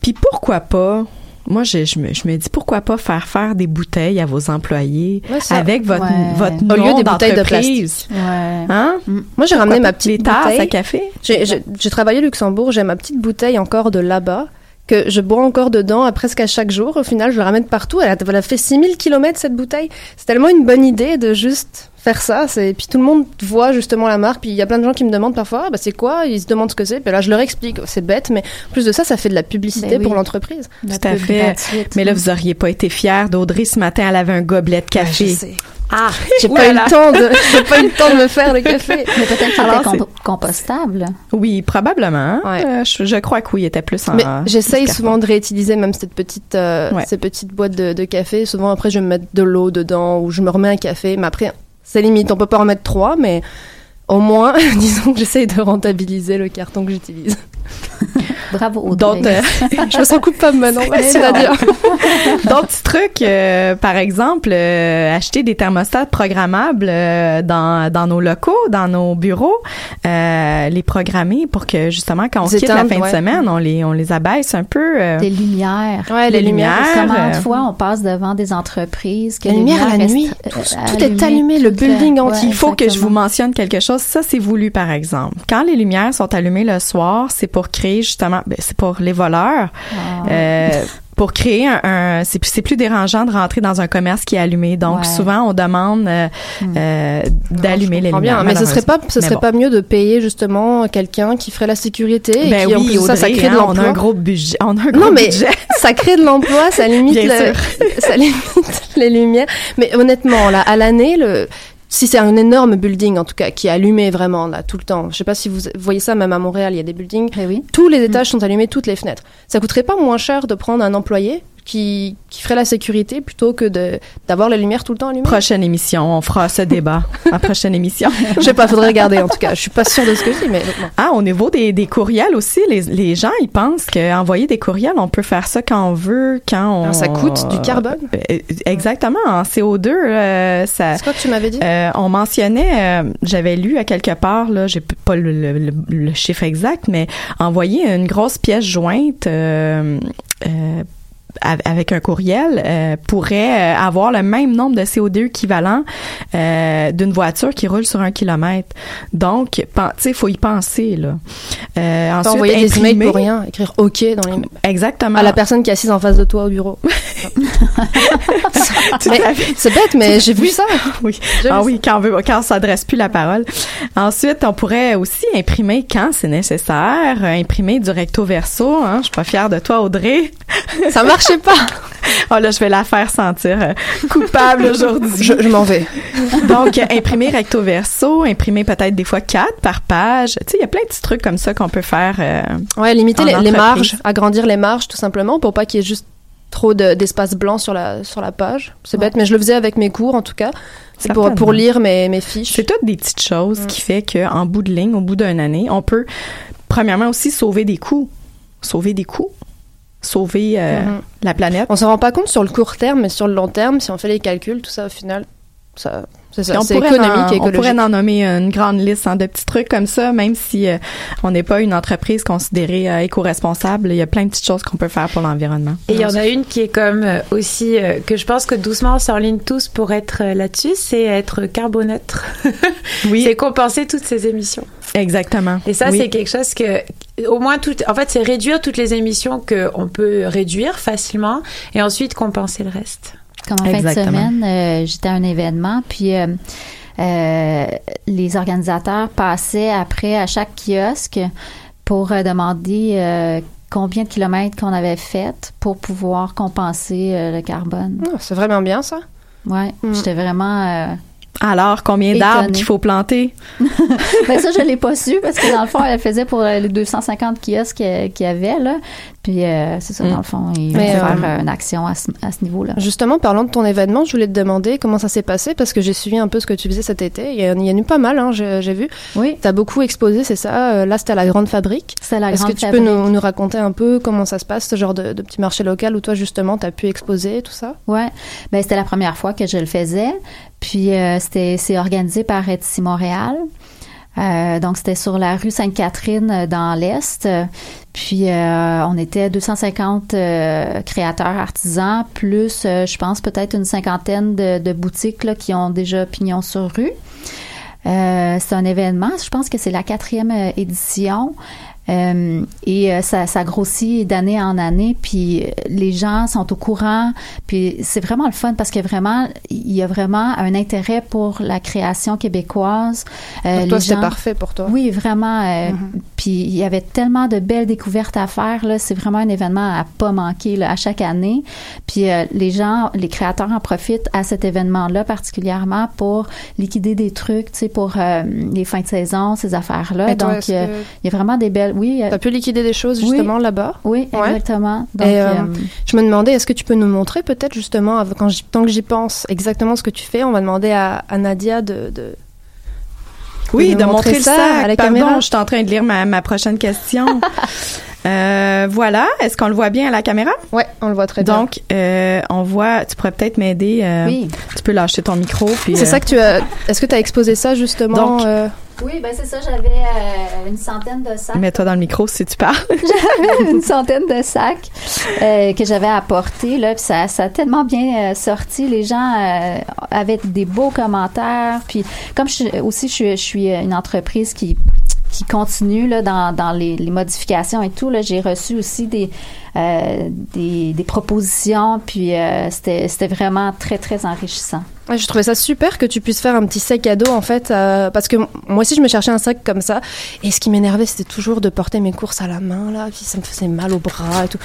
Speaker 4: Puis pourquoi pas? Moi, je, je, me, je me dis pourquoi pas faire faire des bouteilles à vos employés
Speaker 3: Ouais, ça.
Speaker 4: avec votre,
Speaker 5: Ouais.
Speaker 4: votre
Speaker 3: Au lieu
Speaker 4: nom
Speaker 3: des bouteilles de
Speaker 4: d'entreprise?
Speaker 5: Ouais.
Speaker 4: Hein?
Speaker 3: Moi, j'ai ramené ma petite bouteille.
Speaker 4: à café?
Speaker 3: J'ai- travaillé au Luxembourg, j'ai ma petite bouteille encore de là-bas que je bois encore dedans à presque à chaque jour. Au final, je la ramène partout. Elle a, elle a fait 6000 km cette bouteille. C'est tellement une bonne idée de juste faire ça. C'est puis tout le monde voit justement la marque. Puis il y a plein de gens qui me demandent parfois, ah, bah c'est quoi? Ils se demandent ce que c'est. Puis là, je leur explique. C'est bête, mais en plus de ça, ça fait de la publicité
Speaker 5: Ben oui.
Speaker 3: pour l'entreprise.
Speaker 4: Tout à fait. Mais là, vous auriez pas été fiers d'Audrey ce matin. Elle avait un gobelet de café.
Speaker 3: Ouais, je sais.
Speaker 6: Ah,
Speaker 3: J'ai pas eu le temps de, [laughs] j'ai pas eu le [laughs] temps de me faire le café.
Speaker 5: Mais peut-être qu'il était compostable.
Speaker 4: Oui, probablement.
Speaker 3: Ouais.
Speaker 4: Euh, je, je crois que oui, il était plus en.
Speaker 3: Mais j'essaye souvent de réutiliser même cette petite, euh,
Speaker 4: Ouais.
Speaker 3: ces petites boîtes de, de café. Souvent après, je vais me mettre de l'eau dedans ou je me remets un café. Mais après, c'est limite. On peut pas en mettre trois, mais au moins, [laughs] disons que j'essaye de rentabiliser le carton que j'utilise. [laughs]
Speaker 5: Bravo, Audrey.
Speaker 4: D'autres, euh, [laughs]
Speaker 3: je me sens coupable maintenant. Merci
Speaker 4: non.
Speaker 3: Nadia. [laughs]
Speaker 4: D'autres petits trucs, euh, par exemple, euh, acheter des thermostats programmables euh, dans, dans nos locaux, dans nos bureaux, euh, les programmer pour que justement quand on quitte la fin
Speaker 3: ouais.
Speaker 4: de semaine, on les on les abaisse un peu. euh,
Speaker 5: Des lumières.
Speaker 3: Ouais, les
Speaker 4: Les
Speaker 3: lumières.
Speaker 4: lumières.
Speaker 5: Comment
Speaker 4: euh,
Speaker 5: de fois on passe devant des entreprises que
Speaker 3: La
Speaker 5: les
Speaker 3: lumière la
Speaker 5: lumières
Speaker 3: nuit. Tout- est allumé, le building
Speaker 4: il faut que je vous mentionne quelque chose. Ça, c'est voulu, par exemple. Quand les lumières sont allumées le soir, c'est pour créer justement, ben, c'est pour les voleurs.
Speaker 5: Ah.
Speaker 4: Euh, pour créer un, un- c'est plus c'est plus dérangeant de rentrer dans un commerce qui est allumé. Donc
Speaker 5: Ouais.
Speaker 4: souvent on demande euh, euh, d'allumer les lumières.
Speaker 3: bien, mais ce serait pas, ce serait
Speaker 4: bon.
Speaker 3: pas mieux de payer justement quelqu'un qui ferait la sécurité et
Speaker 4: Ben
Speaker 3: qui en
Speaker 4: oui,
Speaker 3: plus de ça, ça crée de
Speaker 4: hein, on a
Speaker 3: l'emploi.
Speaker 4: un gros budget. On a un gros
Speaker 3: Non, mais
Speaker 4: budget. [laughs]
Speaker 3: ça crée de l'emploi, ça [laughs] limite, le- [laughs] ça limite les lumières. Mais honnêtement, là, à l'année, le, si c'est un énorme building, en tout cas, qui est allumé vraiment, là, tout le temps. Je sais pas si vous voyez ça, même à Montréal, il y a des buildings.
Speaker 5: Ben oui.
Speaker 3: Tous les étages sont allumés, toutes les fenêtres. Ça coûterait pas moins cher de prendre un employé qui, qui ferait la sécurité plutôt que de, d'avoir la lumière tout le temps allumée?
Speaker 4: Prochaine émission, on fera ce débat. [laughs] La prochaine émission.
Speaker 3: Je sais pas, faudrait regarder, en tout cas. Je suis pas sûre de ce que je dis, mais.
Speaker 4: Ah, au niveau des, des courriels aussi, les, les gens, ils pensent qu'envoyer des courriels, on peut faire ça quand on veut, quand on...
Speaker 3: Alors, ça coûte du carbone.
Speaker 4: Euh, Exactement. En CO2, euh, ça...
Speaker 3: C'est quoi que tu m'avais dit?
Speaker 4: Euh, on mentionnait, euh, j'avais lu à quelque part, là, j'ai pas le, le- le- le chiffre exact, mais envoyer une grosse pièce jointe euh, euh, avec un courriel euh, pourrait euh, avoir le même nombre de CO2 équivalent euh, d'une voiture qui roule sur un kilomètre. Donc, tu sais, faut y penser là. Euh, ensuite,
Speaker 3: envoyer des emails pour rien, écrire OK dans les
Speaker 4: Exactement.
Speaker 3: à la personne qui est assise en face de toi au bureau. [laughs] [laughs] C'est bête, mais j'ai vu ça. [laughs]
Speaker 4: Oui. Ah oui, quand on veut, quand s'adresse plus la parole. Ensuite, on pourrait aussi imprimer quand c'est nécessaire, euh, imprimer du recto verso. Hein. Je suis pas fière de toi, Audrey.
Speaker 3: Ça marchait pas. [laughs]
Speaker 4: Oh là, je vais la faire sentir euh, coupable aujourd'hui.
Speaker 3: Je, je m'en vais.
Speaker 4: Donc, euh, imprimer recto verso, imprimer peut-être des fois quatre par page. Tu sais, il y a plein de petits trucs comme ça qu'on peut faire. euh,
Speaker 3: Ouais, limiter les, les marges, agrandir les marges tout simplement pour pas qu'il y ait juste trop de- d'espace blanc sur la sur la page. C'est bête, mais je le faisais avec mes cours en tout cas. C'est pour pour lire mes mes fiches.
Speaker 4: C'est toutes des petites choses qui fait qu'en bout de ligne, au bout d'une année, on peut, premièrement aussi, sauver des coûts. Sauver des coûts. Sauver euh,
Speaker 3: Mhm.
Speaker 4: la planète.
Speaker 3: On s'en rend pas compte sur le court terme, mais sur le long terme, si on fait les calculs, tout ça au final, ça c'est ça,
Speaker 4: Puis on
Speaker 3: c'est
Speaker 4: pourrait
Speaker 3: économique
Speaker 4: en-
Speaker 3: et
Speaker 4: On pourrait en nommer une grande liste hein, de petits trucs comme ça, même si euh, on n'est pas une entreprise considérée euh, éco-responsable. Il y a plein de petites choses qu'on peut faire pour l'environnement.
Speaker 6: Et il y en a une qui est comme euh, aussi euh, que je pense que doucement on s'enligne tous pour être euh, là-dessus, c'est être carboneutre. [laughs]
Speaker 4: Oui,
Speaker 6: c'est compenser toutes ces émissions.
Speaker 4: exactement.
Speaker 6: Et ça,
Speaker 4: Oui.
Speaker 6: c'est quelque chose que, au moins, tout, en fait, c'est réduire toutes les émissions qu'on peut réduire facilement et ensuite compenser le reste.
Speaker 5: Comme en fin de semaine, euh, j'étais à un événement, puis euh, euh, les organisateurs passaient après à chaque kiosque pour euh, demander euh, combien de kilomètres qu'on avait fait pour pouvoir compenser euh, le carbone.
Speaker 3: Ah, c'est vraiment bien ça.
Speaker 5: Ouais, j'étais vraiment. euh,
Speaker 4: Alors, combien d'arbres qu'il faut planter? [laughs]
Speaker 5: ben ça, je l'ai pas su parce que dans le fond, [laughs] elle faisait pour les 250 kiosques qu'il qu'il y avait là. Puis euh, c'est ça, dans le fond, il
Speaker 3: Mais,
Speaker 5: va faire
Speaker 3: euh,
Speaker 5: euh, une action à ce, à ce niveau-là.
Speaker 3: Justement, parlant de ton événement, je voulais te demander comment ça s'est passé parce que j'ai suivi un peu ce que tu faisais cet été. Il y, a- il y en a eu pas mal, hein, j'ai j'ai vu.
Speaker 5: Oui.
Speaker 3: Tu as beaucoup exposé, c'est ça? Euh, Là, c'était à la Grande Fabrique.
Speaker 5: C'est la
Speaker 3: Est-ce que
Speaker 5: grande
Speaker 3: tu
Speaker 5: fabrique.
Speaker 3: peux nous, nous raconter un peu comment ça se passe, ce genre de, de petit marché local où toi, justement, tu as pu exposer tout ça?
Speaker 5: Ouais, ben c'était la première fois que je le faisais. Puis euh, c'était c'est organisé par Etsy Montréal. Euh, donc c'était sur la rue Sainte-Catherine euh, dans l'est. Puis euh, on était 250 euh, créateurs artisans plus je pense peut-être une cinquantaine de, de boutiques là, qui ont déjà pignon sur rue. C'est un événement, je pense que c'est la quatrième édition. Euh, et euh, ça, ça grossit d'année en année, puis euh, les gens sont au courant, puis c'est vraiment le fun parce que vraiment, il y a vraiment un intérêt pour la création québécoise. Euh,
Speaker 3: Donc, toi, c'était parfait pour toi.
Speaker 5: Oui, vraiment. euh,
Speaker 3: Mhm.
Speaker 5: Puis il y avait tellement de belles découvertes à faire. Là, c'est vraiment un événement à pas manquer là, à chaque année. Puis euh, les gens, les créateurs en profitent à cet événement-là particulièrement pour liquider des trucs, tu sais, pour euh, les fins de saison, ces affaires-là. Donc euh,
Speaker 3: que
Speaker 5: il y a vraiment des belles. Oui. euh,
Speaker 3: Tu as pu liquider des choses,
Speaker 5: Oui.
Speaker 3: justement, là-bas
Speaker 5: oui,
Speaker 3: Ouais.
Speaker 5: exactement. Donc,
Speaker 3: Et, euh,
Speaker 5: euh,
Speaker 3: je me demandais, est-ce que tu peux nous montrer peut-être justement, quand j'y- tant que j'y pense, exactement ce que tu fais On va demander à, à Nadia de, de-
Speaker 4: Oui, de montrer
Speaker 3: ça à la
Speaker 4: Pardon,
Speaker 3: caméra.
Speaker 4: je suis en train de lire ma, ma prochaine question. [laughs] Euh, voilà. Est-ce qu'on le voit bien à la caméra?
Speaker 3: Ouais, on le voit très bien.
Speaker 4: Donc, euh, on voit, tu pourrais peut-être m'aider. euh,
Speaker 5: Oui.
Speaker 4: Tu peux lâcher ton micro. puis,
Speaker 3: C'est
Speaker 4: euh,
Speaker 3: ça que tu as. Est-ce que tu as exposé ça justement
Speaker 4: Donc,
Speaker 3: euh,
Speaker 5: Oui, ben c'est ça. J'avais euh, une centaine de sacs.
Speaker 4: Mets-toi dans le micro si tu parles. [laughs]
Speaker 5: J'avais une centaine de sacs euh, que j'avais apportés là, puis ça, ça a tellement bien euh, sorti. Les gens euh, avaient des beaux commentaires. Puis comme je, suis- aussi je, suis- je suis une entreprise qui qui continue là, dans, dans les, les modifications et tout. J'ai reçu aussi des, euh, des, des propositions, puis euh, c'était, c'était vraiment très, très enrichissant.
Speaker 3: Ouais, je trouvais ça super que tu puisses faire un petit sac à dos en fait, euh, parce que moi aussi je me cherchais un sac comme ça, et ce qui m'énervait c'était toujours de porter mes courses à la main là, puis ça me faisait mal au bras et tout.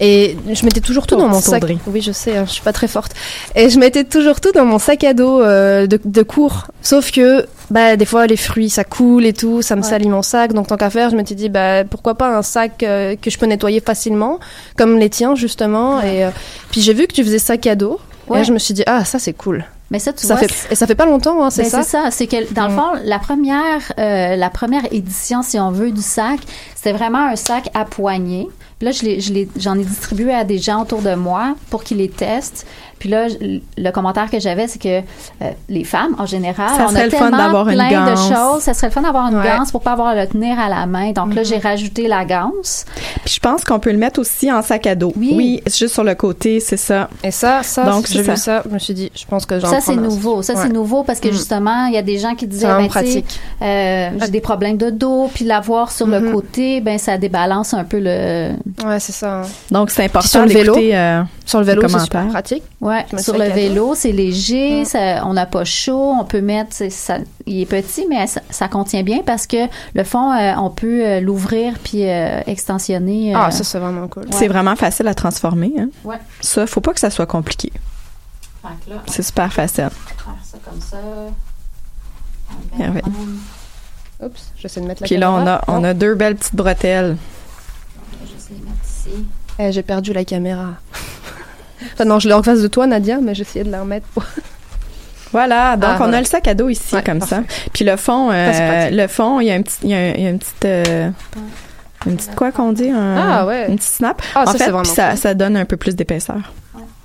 Speaker 3: Et je mettais toujours tout dans mon sac. Oui, je sais, hein, je suis pas très forte. Et je mettais toujours tout dans mon sac à dos euh, de, de cours. Sauf que bah des fois les fruits ça coule et tout, ça me
Speaker 5: Ouais.
Speaker 3: salit mon sac. Donc tant qu'à faire, je m'étais dit bah pourquoi pas un sac euh, que je peux nettoyer facilement, comme les tiens justement. Et euh, puis j'ai vu que tu faisais sac à dos. Et là, je me suis dit ah ça c'est cool.
Speaker 5: Mais ça, tu
Speaker 3: Ça
Speaker 5: vois,
Speaker 3: fait, et ça fait pas longtemps, hein, c'est
Speaker 5: Ben,
Speaker 3: ça?
Speaker 5: C'est ça. C'est que dans le
Speaker 3: Mm.
Speaker 5: fond, la première, euh, la première édition, si on veut, du sac, c'était vraiment un sac à poignée. Puis là, je l'ai- je j'en ai, distribué à des gens autour de moi pour qu'ils les testent. Puis là, le commentaire que j'avais, c'est que euh, les femmes, en général,
Speaker 4: Ça
Speaker 5: on
Speaker 4: serait
Speaker 5: a
Speaker 4: le fun
Speaker 5: tellement
Speaker 4: d'avoir une
Speaker 5: plein de
Speaker 4: ganse.
Speaker 5: choses. Ça serait le fun d'avoir une
Speaker 3: Ouais.
Speaker 5: ganse pour pas avoir à le tenir à la main. Donc là,
Speaker 4: Mm-hmm.
Speaker 5: j'ai rajouté la ganse.
Speaker 4: Puis je pense qu'on peut le mettre aussi en sac à dos.
Speaker 5: Oui.
Speaker 4: c'est juste sur le côté, c'est ça.
Speaker 3: Et ça, ça,
Speaker 4: Donc,
Speaker 3: j'ai
Speaker 4: c'est
Speaker 3: vu ça, je me suis dit, je pense que j'en
Speaker 5: Ça, c'est nouveau. Ça,
Speaker 3: Ouais.
Speaker 5: c'est nouveau parce que
Speaker 3: Mm.
Speaker 5: justement, il y a des gens qui disaient, ben,
Speaker 3: pratique.
Speaker 5: euh, j'ai des problèmes de dos, puis l'avoir sur le
Speaker 3: Mhm.
Speaker 5: côté, ben ça débalance un peu le.
Speaker 3: Ouais, c'est ça. hein.
Speaker 4: Donc c'est important d'écouter, euh,
Speaker 3: Sur le vélo, c'est super pratique.
Speaker 5: Ouais, sur le vélo, c'est léger, ça, on n'a pas chaud, on peut mettre, ça, il est petit, mais ça, ça contient bien parce que le fond, euh, on peut euh, l'ouvrir puis euh, extensionner. euh,
Speaker 3: Ah, ça, c'est vraiment cool.
Speaker 4: C'est vraiment facile à transformer. Hein.
Speaker 5: Ouais.
Speaker 4: Ça, faut pas que ça soit compliqué. C'est super facile.
Speaker 5: va faire ça comme ça.
Speaker 3: Oups, j'essaie de mettre la
Speaker 4: Puis là, on a, on a deux belles petites bretelles.
Speaker 5: je vais juste les mettre ici.
Speaker 3: Eh, j'ai perdu la caméra. Enfin, non, je l'ai en face de toi, Nadia, mais j'essayais de la remettre. pour- [laughs]
Speaker 4: Voilà, donc
Speaker 3: Ah,
Speaker 4: on a le sac à dos ici
Speaker 3: Ouais,
Speaker 4: comme
Speaker 3: parfait.
Speaker 4: ça. Puis le fond, euh, le fond, il y a un petit, il y a, un- il y a une petite, euh, une petite quoi qu'on dit, un-
Speaker 3: Ah, ouais.
Speaker 4: une petite snap.
Speaker 3: Ah,
Speaker 4: en
Speaker 3: ça,
Speaker 4: fait, puis ça, ça donne un peu plus d'épaisseur.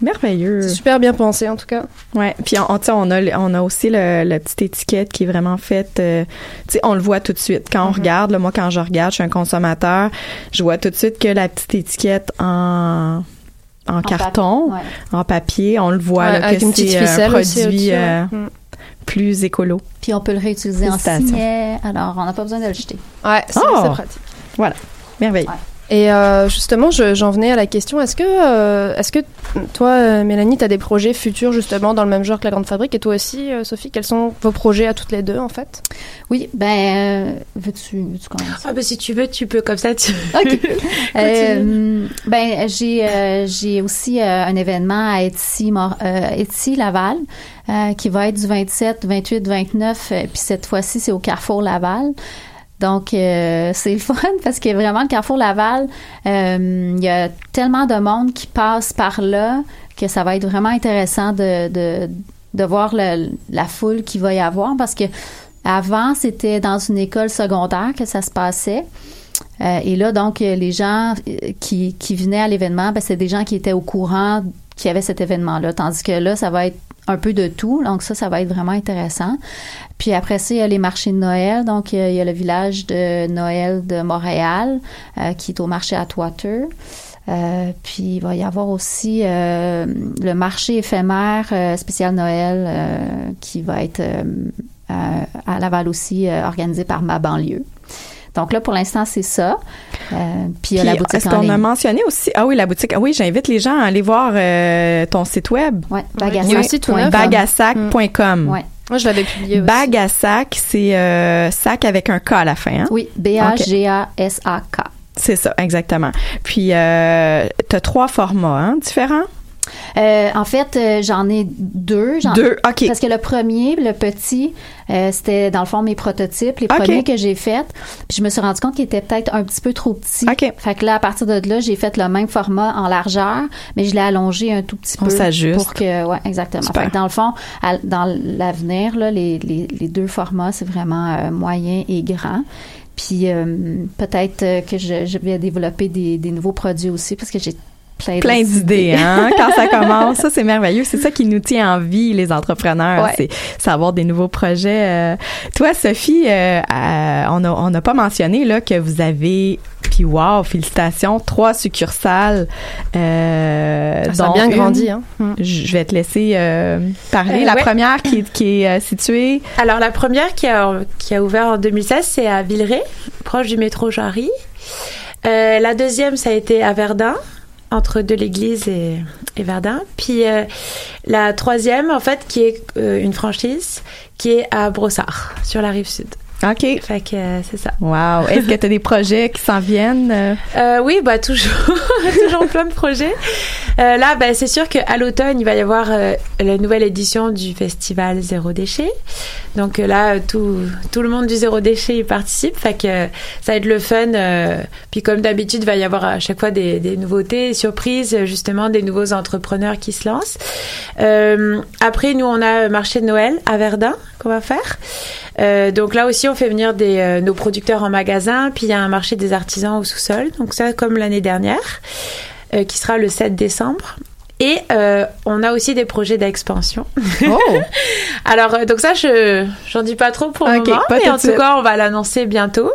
Speaker 4: Merveilleux.
Speaker 3: Super bien pensé, en tout cas.
Speaker 4: Ouais, puis on, on, a on a aussi le, la petite étiquette qui est vraiment faite euh, tu sais on le voit tout de suite quand on regarde là, moi quand je regarde, je suis un consommateur, je vois tout de suite que la petite étiquette en en, carton,
Speaker 5: papier, ouais.
Speaker 4: en papier, on le voit
Speaker 3: Ouais,
Speaker 4: là,
Speaker 3: avec
Speaker 4: que c'est un
Speaker 3: aussi
Speaker 4: produit euh.
Speaker 3: Mm.
Speaker 4: plus écolo.
Speaker 5: Puis on peut le réutiliser en signet. Alors, on n'a pas besoin de le jeter.
Speaker 3: Ouais, c'est
Speaker 4: Oh!
Speaker 3: pratique.
Speaker 4: Voilà. Merveille.
Speaker 5: Ouais.
Speaker 3: Et euh, justement, je- j'en venais à la question est-ce que, euh, est-ce que toi, euh, Mélanie, tu as des projets futurs justement dans le même genre que la Grande Fabrique? Et toi aussi, euh, Sophie, quels sont vos projets à toutes les deux en fait?
Speaker 5: Oui, ben, euh, veux-tu veux-tu commencer?
Speaker 6: Ah, bah, si tu veux, tu peux comme ça. Tu...
Speaker 5: OK. [laughs] Euh, ben, j'ai euh, j'ai aussi euh, un événement à Etsy, euh, Etsy Laval euh, qui va être du 27, 28, 29, euh, puis cette fois-ci, c'est au Carrefour Laval. Donc, euh, c'est le fun [laughs] parce que vraiment, le Carrefour Laval, euh, il y a tellement de monde qui passe par là que ça va être vraiment intéressant de, de, de voir la foule qu'il va y avoir parce que avant, c'était dans une école secondaire que ça se passait. Euh, et là, donc, les gens qui, qui venaient à l'événement, ben, c'est des gens qui étaient au courant qu'il y avait cet événement-là. Tandis que là, ça va être un peu de tout. Donc, ça, ça va être vraiment intéressant. Puis après ça, il y a les marchés de Noël. Donc, il y a, le village de Noël de Montréal euh, qui est au marché à Twater. Euh, puis il va y avoir aussi euh, le marché éphémère euh, spécial Noël qui va être à, Laval aussi organisé par ma banlieue. Donc là, pour l'instant, c'est ça. Euh, puis il y a la boutique
Speaker 4: Est-ce
Speaker 5: en
Speaker 4: qu'on
Speaker 5: ligne.
Speaker 4: a mentionné aussi Ah oui, la boutique. Ah oui, j'invite les gens à aller voir euh, ton site web.
Speaker 5: Ouais,
Speaker 3: Il y a
Speaker 5: Bagassac.
Speaker 3: un site tout
Speaker 5: point
Speaker 3: neuf,
Speaker 5: com.
Speaker 4: Bagassac.com.
Speaker 5: Ouais.
Speaker 3: Moi, je l'avais publié aussi.
Speaker 4: Bagassac, c'est euh, sac avec un K à la fin. Hein?
Speaker 5: Oui, B-A-G-A-S-A-K.
Speaker 4: C'est ça, exactement. Puis, euh, tu as trois formats hein, différents?
Speaker 5: Euh, en fait, euh, j'en ai deux. J'en-
Speaker 4: Deux, OK.
Speaker 5: Parce que le premier, le petit, euh, c'était dans le fond mes prototypes, les premiers que j'ai faits. Puis je me suis rendu compte qu'ils étaient peut-être un petit peu trop petits.
Speaker 4: OK.
Speaker 5: Fait que là, à partir de là, j'ai fait le même format en largeur, mais je l'ai allongé un tout petit
Speaker 4: On
Speaker 5: peu.
Speaker 4: s'ajuste.
Speaker 5: Pour que, ouais, exactement.
Speaker 4: Super.
Speaker 5: Fait que dans le fond, à- dans l'avenir, là, les, les, les deux formats, c'est vraiment euh, moyen et grand. Puis euh, peut-être euh, que je, je vais développer des, des nouveaux produits aussi parce que j'ai plein,
Speaker 4: d'idées, hein? [laughs] Quand ça commence, ça c'est merveilleux. C'est ça qui nous tient en vie, les entrepreneurs.
Speaker 5: Ouais.
Speaker 4: C'est savoir des nouveaux projets. Euh, toi, Sophie, euh, euh, on a on n'a pas mentionné là que vous avez puis wow, félicitations, trois succursales. Euh,
Speaker 3: Ça a bien grandi, hein. Mm.
Speaker 4: Je vais te laisser euh, parler.
Speaker 6: Euh,
Speaker 4: la
Speaker 6: ouais.
Speaker 4: première qui est, qui est euh, située?
Speaker 6: Alors, la première qui a, qui a ouvert en 2016, c'est à Villeray, proche du métro Jarry. Euh, la deuxième, ça a été à Verdun, entre de l'église et, Verdun. Puis euh, la troisième, en fait, qui est euh, une franchise, qui est à Brossard, sur la rive sud.
Speaker 4: OK.
Speaker 6: Fait que euh, c'est ça.
Speaker 4: Wow. Est-ce que tu as des projets qui s'en viennent? euh?
Speaker 6: Euh, oui, bah toujours, [laughs] toujours plein de projets. Euh, là, bah, c'est sûr qu'à l'automne, il va y avoir euh, la nouvelle édition du festival Zéro Déchet. Donc euh, là, tout, tout le monde du Zéro Déchet y participe. Fait que ça va être le fun. euh, puis comme d'habitude, il va y avoir à chaque fois des, des nouveautés, des surprises, justement, des nouveaux entrepreneurs qui se lancent. Euh, après, nous, on a marché de Noël à Verdun qu'on va faire. Euh, donc là aussi, on fait venir des, euh, nos producteurs en magasin, puis il y a un marché des artisans au sous-sol. Donc ça, comme l'année dernière, euh, qui sera le 7 décembre. Et on a aussi des projets d'expansion.
Speaker 4: Oh! [laughs]
Speaker 6: Alors, donc ça, je j'en dis pas trop pour le
Speaker 4: Ok,
Speaker 6: moment, mais en tout
Speaker 4: suite.
Speaker 6: cas, on va l'annoncer bientôt.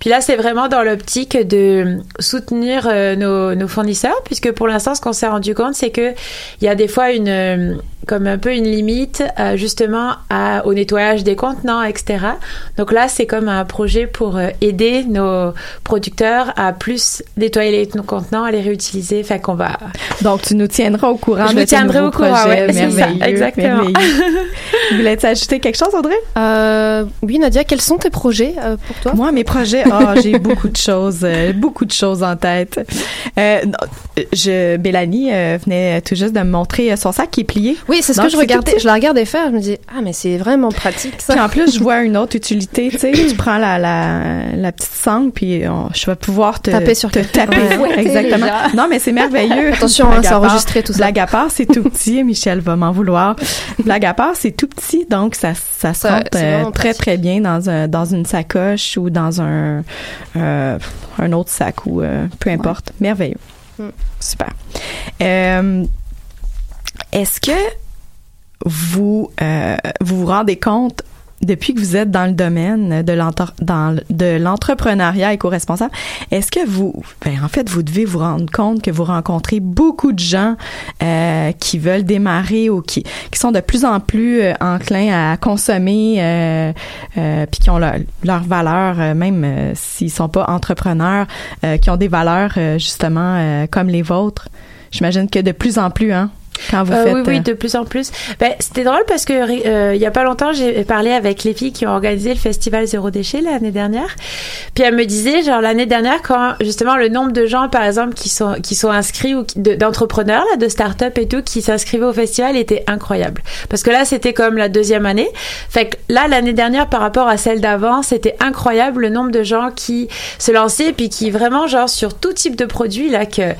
Speaker 6: Puis là, c'est vraiment dans l'optique de soutenir euh, nos, nos fournisseurs, puisque pour l'instant, ce qu'on s'est rendu compte, c'est que il y a des fois une euh, comme un peu une limite euh, justement à, au nettoyage des contenants, etc. Donc là, c'est comme un projet pour euh, aider nos producteurs à plus nettoyer les contenants, à les réutiliser. Fait qu'on va
Speaker 4: Donc, tu nous tiendras au courant
Speaker 6: Je
Speaker 4: de tes
Speaker 6: tiendrai
Speaker 4: nouveaux
Speaker 6: au courant,
Speaker 4: projets.
Speaker 6: ouais, c'est ça, exactement. [laughs]
Speaker 4: Voulais-tu ajouter quelque chose, Audrey?
Speaker 3: Euh, oui, Nadia, quels sont tes projets euh, pour toi?
Speaker 4: Moi, mes projets, ah, j'ai beaucoup de choses, euh, beaucoup de choses en tête. Euh, je, Bélanie euh, venait tout juste de me montrer euh, son sac qui est plié.
Speaker 3: Oui, c'est ce
Speaker 4: Donc,
Speaker 3: que je regardais. Je la regardais faire. Je me dis, ah, mais c'est vraiment pratique ça.
Speaker 4: Puis en plus, je vois une autre utilité. Tu sais, tu prends la, la, la petite sangle, puis on- je vais pouvoir te
Speaker 3: Taper sur
Speaker 4: te taper.
Speaker 3: Ouais.
Speaker 4: Exactement. Non, mais c'est merveilleux.
Speaker 3: Attention, hein, c'est enregistré tout ça.
Speaker 4: Blague à part, c'est tout petit. Michel va m'en vouloir. Blague à part, c'est tout petit, donc ça, ça se
Speaker 3: Ça,
Speaker 4: rentre
Speaker 3: c'est
Speaker 4: euh, très
Speaker 3: pratique.
Speaker 4: très bien dans un dans une sacoche ou dans un euh, un autre sac ou euh, peu importe. Merveilleux.
Speaker 3: Mm.
Speaker 4: Super. Euh, Est-ce que vous vous vous rendez compte depuis que vous êtes dans le domaine de l'entrepreneuriat éco-responsable, est-ce que vous, ben, en fait, vous devez vous rendre compte que vous rencontrez beaucoup de gens euh, qui veulent démarrer ou qui, qui sont de plus en plus euh, enclins à consommer, euh, euh, puis qui ont leur, leur valeur, euh, même euh, s'ils sont pas entrepreneurs, qui ont des valeurs justement comme les vôtres? J'imagine que de plus en plus, hein, quand vous
Speaker 6: Euh,
Speaker 4: faites.
Speaker 6: oui, oui,
Speaker 4: euh,
Speaker 6: de plus en plus. Ben, c'était drôle parce que euh, il y a pas longtemps, j'ai parlé avec les filles qui ont organisé le festival Zéro Déchet l'année dernière. Puis elles me disaient, genre l'année dernière, quand justement le nombre de gens, par exemple, qui sont qui sont inscrits ou qui- de- d'entrepreneurs là, de start-up et tout, qui s'inscrivaient au festival, était incroyable. Parce que là, c'était comme la deuxième année. Fait que là, l'année dernière, par rapport à celle d'avant, c'était incroyable le nombre de gens qui se lançaient puis qui vraiment genre sur tout type de produits là que,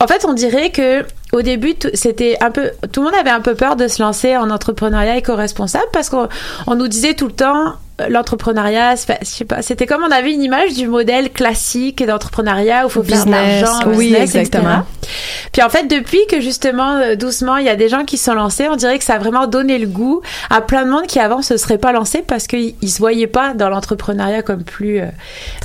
Speaker 6: en fait, on dirait que au début, c'était un peu, tout le monde avait un peu peur de se lancer en entrepreneuriat éco-responsable parce qu'on on nous disait tout le temps, l'entrepreneuriat, c'est pas- je sais pas, c'était comme on avait une image du modèle classique d'entrepreneuriat où il faut faire de
Speaker 4: Business,
Speaker 6: l'argent,
Speaker 4: oui,
Speaker 6: business,
Speaker 4: exactement.
Speaker 6: etc. Puis en fait, depuis que justement, euh, doucement, il y a des gens qui se sont lancés, on dirait que ça a vraiment donné le goût à plein de monde qui avant se serait pas lancé parce qu'ils ils se voyaient pas dans l'entrepreneuriat comme plus euh,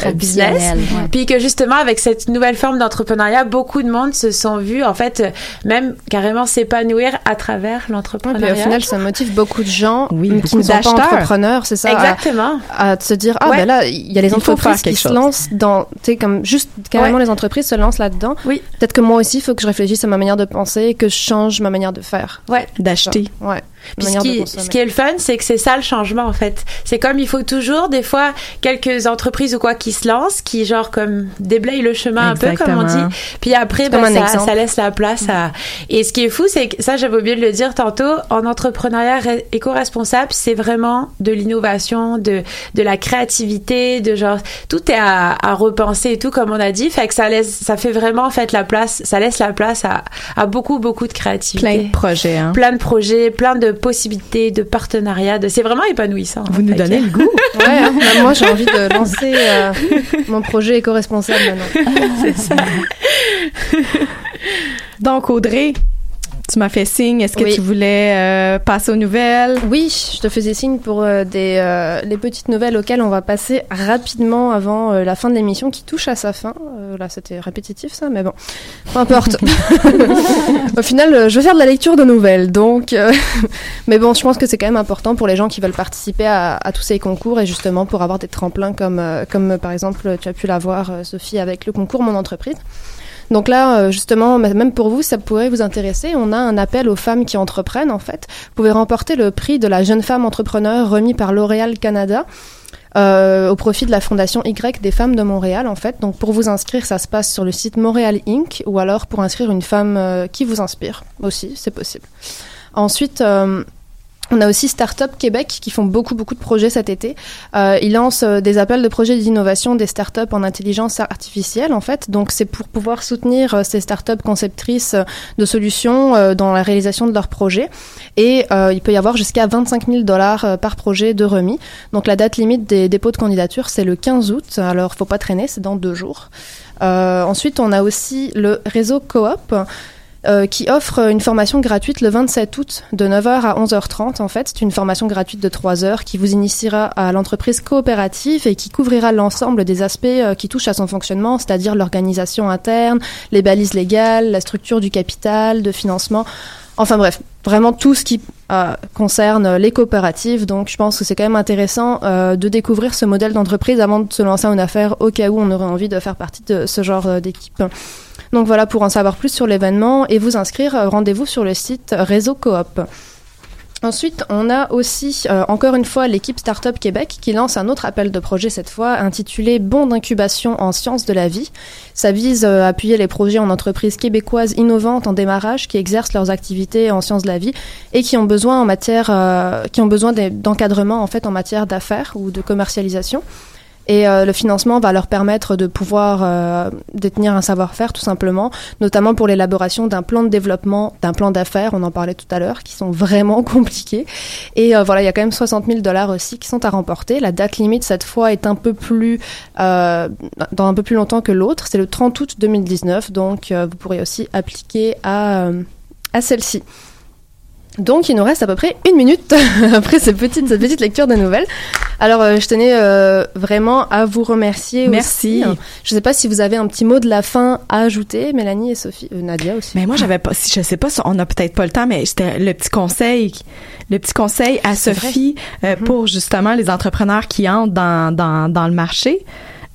Speaker 6: euh, business.
Speaker 5: Ouais.
Speaker 6: Puis que justement, avec cette nouvelle forme d'entrepreneuriat, beaucoup de monde se sont vus, en fait, euh, même carrément s'épanouir à travers
Speaker 3: Ouais,
Speaker 6: l'entrepreneuriat.
Speaker 3: au final, ça motive beaucoup de gens
Speaker 4: Oui,
Speaker 3: qui
Speaker 4: beaucoup
Speaker 3: ne sont pas
Speaker 4: d'acheteurs.
Speaker 3: entrepreneurs, c'est ça.
Speaker 6: Exactement.
Speaker 3: À, se dire, ah
Speaker 6: Ouais.
Speaker 3: ben là, il y a les entreprises qui se lancent dans, tu sais, comme juste carrément les entreprises se lancent là-dedans.
Speaker 6: Oui.
Speaker 3: Peut-être que moi aussi, il faut que je réfléchisse à ma manière de penser, que je change ma manière de faire.
Speaker 6: Ouais.
Speaker 4: d'acheter.
Speaker 3: Ouais.
Speaker 6: Puis ce qui,
Speaker 3: consommer.
Speaker 6: ce qui est le fun, c'est que c'est ça le changement en fait. C'est comme il faut toujours des fois quelques entreprises ou quoi qui se lancent, qui genre comme déblayent le chemin un peu comme on dit. Puis après, ben, ça, laisse la place à. Et ce qui est fou, c'est que ça j'avais oublié de le dire tantôt. En entrepreneuriat éco-responsable, c'est vraiment de l'innovation, de de la créativité, de genre tout est à, à repenser et tout comme on a dit. Fait que ça laisse, ça fait vraiment en fait la place, ça laisse la place à à beaucoup beaucoup de créativité
Speaker 4: Plein de projets, hein.
Speaker 6: plein de projets, plein de possibilités, de partenariats. De... C'est vraiment épanouissant.
Speaker 4: Vous nous donnez le [laughs] goût.
Speaker 3: Ouais, hein. Bah, moi, j'ai envie de lancer euh, [laughs] mon projet éco-responsable maintenant.
Speaker 6: C'est ça.
Speaker 4: Donc, Audrey, tu m'as fait signe. Est-ce que
Speaker 3: Oui.
Speaker 4: tu voulais euh, passer aux nouvelles?
Speaker 3: Oui, je te faisais signe pour euh, des, euh, les petites nouvelles auxquelles on va passer rapidement avant la fin de l'émission qui touche à sa fin. Là, c'était répétitif ça, mais bon, peu importe. [laughs] Au final, je vais faire de la lecture de nouvelles, donc. [laughs] mais bon, je pense que c'est quand même important pour les gens qui veulent participer à, à tous ces concours et justement pour avoir des tremplins comme, comme par exemple, tu as pu l'avoir, Sophie, avec le concours Mon entreprise. Donc là, euh, justement, même pour vous, ça pourrait vous intéresser. On a un appel aux femmes qui entreprennent, en fait. Vous pouvez remporter le prix de la jeune femme entrepreneur remis par L'Oréal Canada. euh, au profit de la Fondation Y des femmes de Montréal, en fait. Donc, pour vous inscrire, ça se passe sur le site Montréal Inc. ou alors pour inscrire une femme euh, qui vous inspire aussi, c'est possible. Ensuite, euh, on a aussi Startup Québec qui font beaucoup beaucoup de projets cet été. Euh, ils lancent euh, des appels de projets d'innovation des startups en intelligence artificielle en fait. Donc c'est pour pouvoir soutenir euh, ces startups conceptrices de solutions dans la réalisation de leurs projets. Et il peut y avoir jusqu'à 25 000 dollars par projet de remis. Donc la date limite des dépôts de candidature c'est le 15 août. Alors faut pas traîner, c'est dans deux jours. Ensuite on a aussi le réseau Coop euh, qui offre une formation gratuite le 27 août de 9h à 11h30 en fait. C'est une formation gratuite de 3 heures qui vous initiera à l'entreprise coopérative et qui couvrira l'ensemble des aspects euh, qui touchent à son fonctionnement, c'est-à-dire l'organisation interne, les balises légales, la structure du capital, de financement. Enfin bref, vraiment tout ce qui euh, concerne les coopératives. Donc je pense que c'est quand même intéressant euh, de découvrir ce modèle d'entreprise avant de se lancer en affaires au cas où on aurait envie de faire partie de ce genre euh, d'équipe. Donc voilà, pour en savoir plus sur l'événement et vous inscrire, euh, rendez-vous sur le site Réseau Coop. Ensuite, on a aussi, euh, encore une fois, l'équipe Startup Québec qui lance un autre appel de projet cette fois intitulé Bon d'incubation en sciences de la vie. Ça vise euh, à appuyer les projets en entreprises québécoises innovantes en démarrage qui exercent leurs activités en sciences de la vie et qui ont besoin en matière, qui ont besoin d'encadrement en fait en matière d'affaires ou de commercialisation. Et euh, le financement va leur permettre de pouvoir euh, détenir un savoir-faire tout simplement, notamment pour l'élaboration d'un plan de développement, d'un plan d'affaires, on en parlait tout à l'heure, qui sont vraiment [laughs] compliqués. Et euh, voilà, il y a quand même 60 000 dollars aussi qui sont à remporter. La date limite cette fois est un peu plus, euh, dans un peu plus longtemps que l'autre. C'est le 30 août 2019, donc euh, vous pourrez aussi appliquer à, euh, à celle-ci. Donc, il nous reste à peu près une minute [laughs] après cette petite, cette petite lecture de nouvelles. Alors, euh, je tenais euh, vraiment à vous remercier
Speaker 4: Merci.
Speaker 3: aussi. Je ne sais pas si vous avez un petit mot de la fin à ajouter, Mélanie et Sophie, euh, Nadia aussi.
Speaker 4: Mais moi, j'avais pas, si je sais pas, on a peut-être pas le temps, mais c'était le petit conseil, le petit conseil à Sophie euh, pour justement les entrepreneurs qui entrent dans, dans, dans le marché.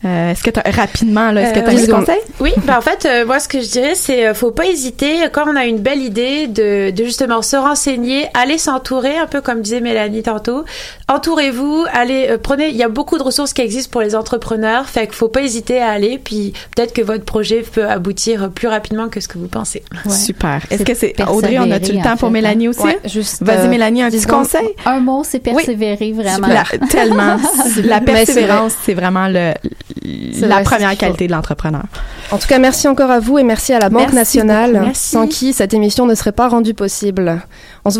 Speaker 4: Euh, est-ce que t'as, rapidement, là, est-ce que
Speaker 6: Euh,
Speaker 4: tu as
Speaker 6: oui,
Speaker 4: des conseils?
Speaker 6: Oui, bah en fait, euh, moi, ce que je dirais, c'est euh, faut pas hésiter quand on a une belle idée de, de justement se renseigner, aller s'entourer, un peu comme disait Mélanie tantôt. Entourez-vous, allez, euh, prenez. Il y a beaucoup de ressources qui existent pour les entrepreneurs, fait qu'il faut pas hésiter à aller. Puis peut-être que votre projet peut aboutir plus rapidement que ce que vous pensez.
Speaker 4: Super. Est-ce
Speaker 5: C'est
Speaker 4: que c'est Audrey, on a-tu le temps pour
Speaker 5: fait,
Speaker 4: Mélanie
Speaker 5: hein.
Speaker 4: aussi?
Speaker 3: Ouais, juste,
Speaker 4: Vas-y,
Speaker 3: euh,
Speaker 4: Mélanie, un
Speaker 3: 10
Speaker 4: petit conseil?
Speaker 5: Un mot, c'est persévérer vraiment.
Speaker 4: La- tellement. [laughs] la persévérance, c'est vraiment le, la
Speaker 3: vrai,
Speaker 4: première qualité de l'entrepreneur.
Speaker 3: En tout cas, merci encore à vous et merci à la Banque
Speaker 6: Merci
Speaker 3: nationale,
Speaker 6: beaucoup.
Speaker 3: Sans qui cette émission ne serait pas rendue possible. On se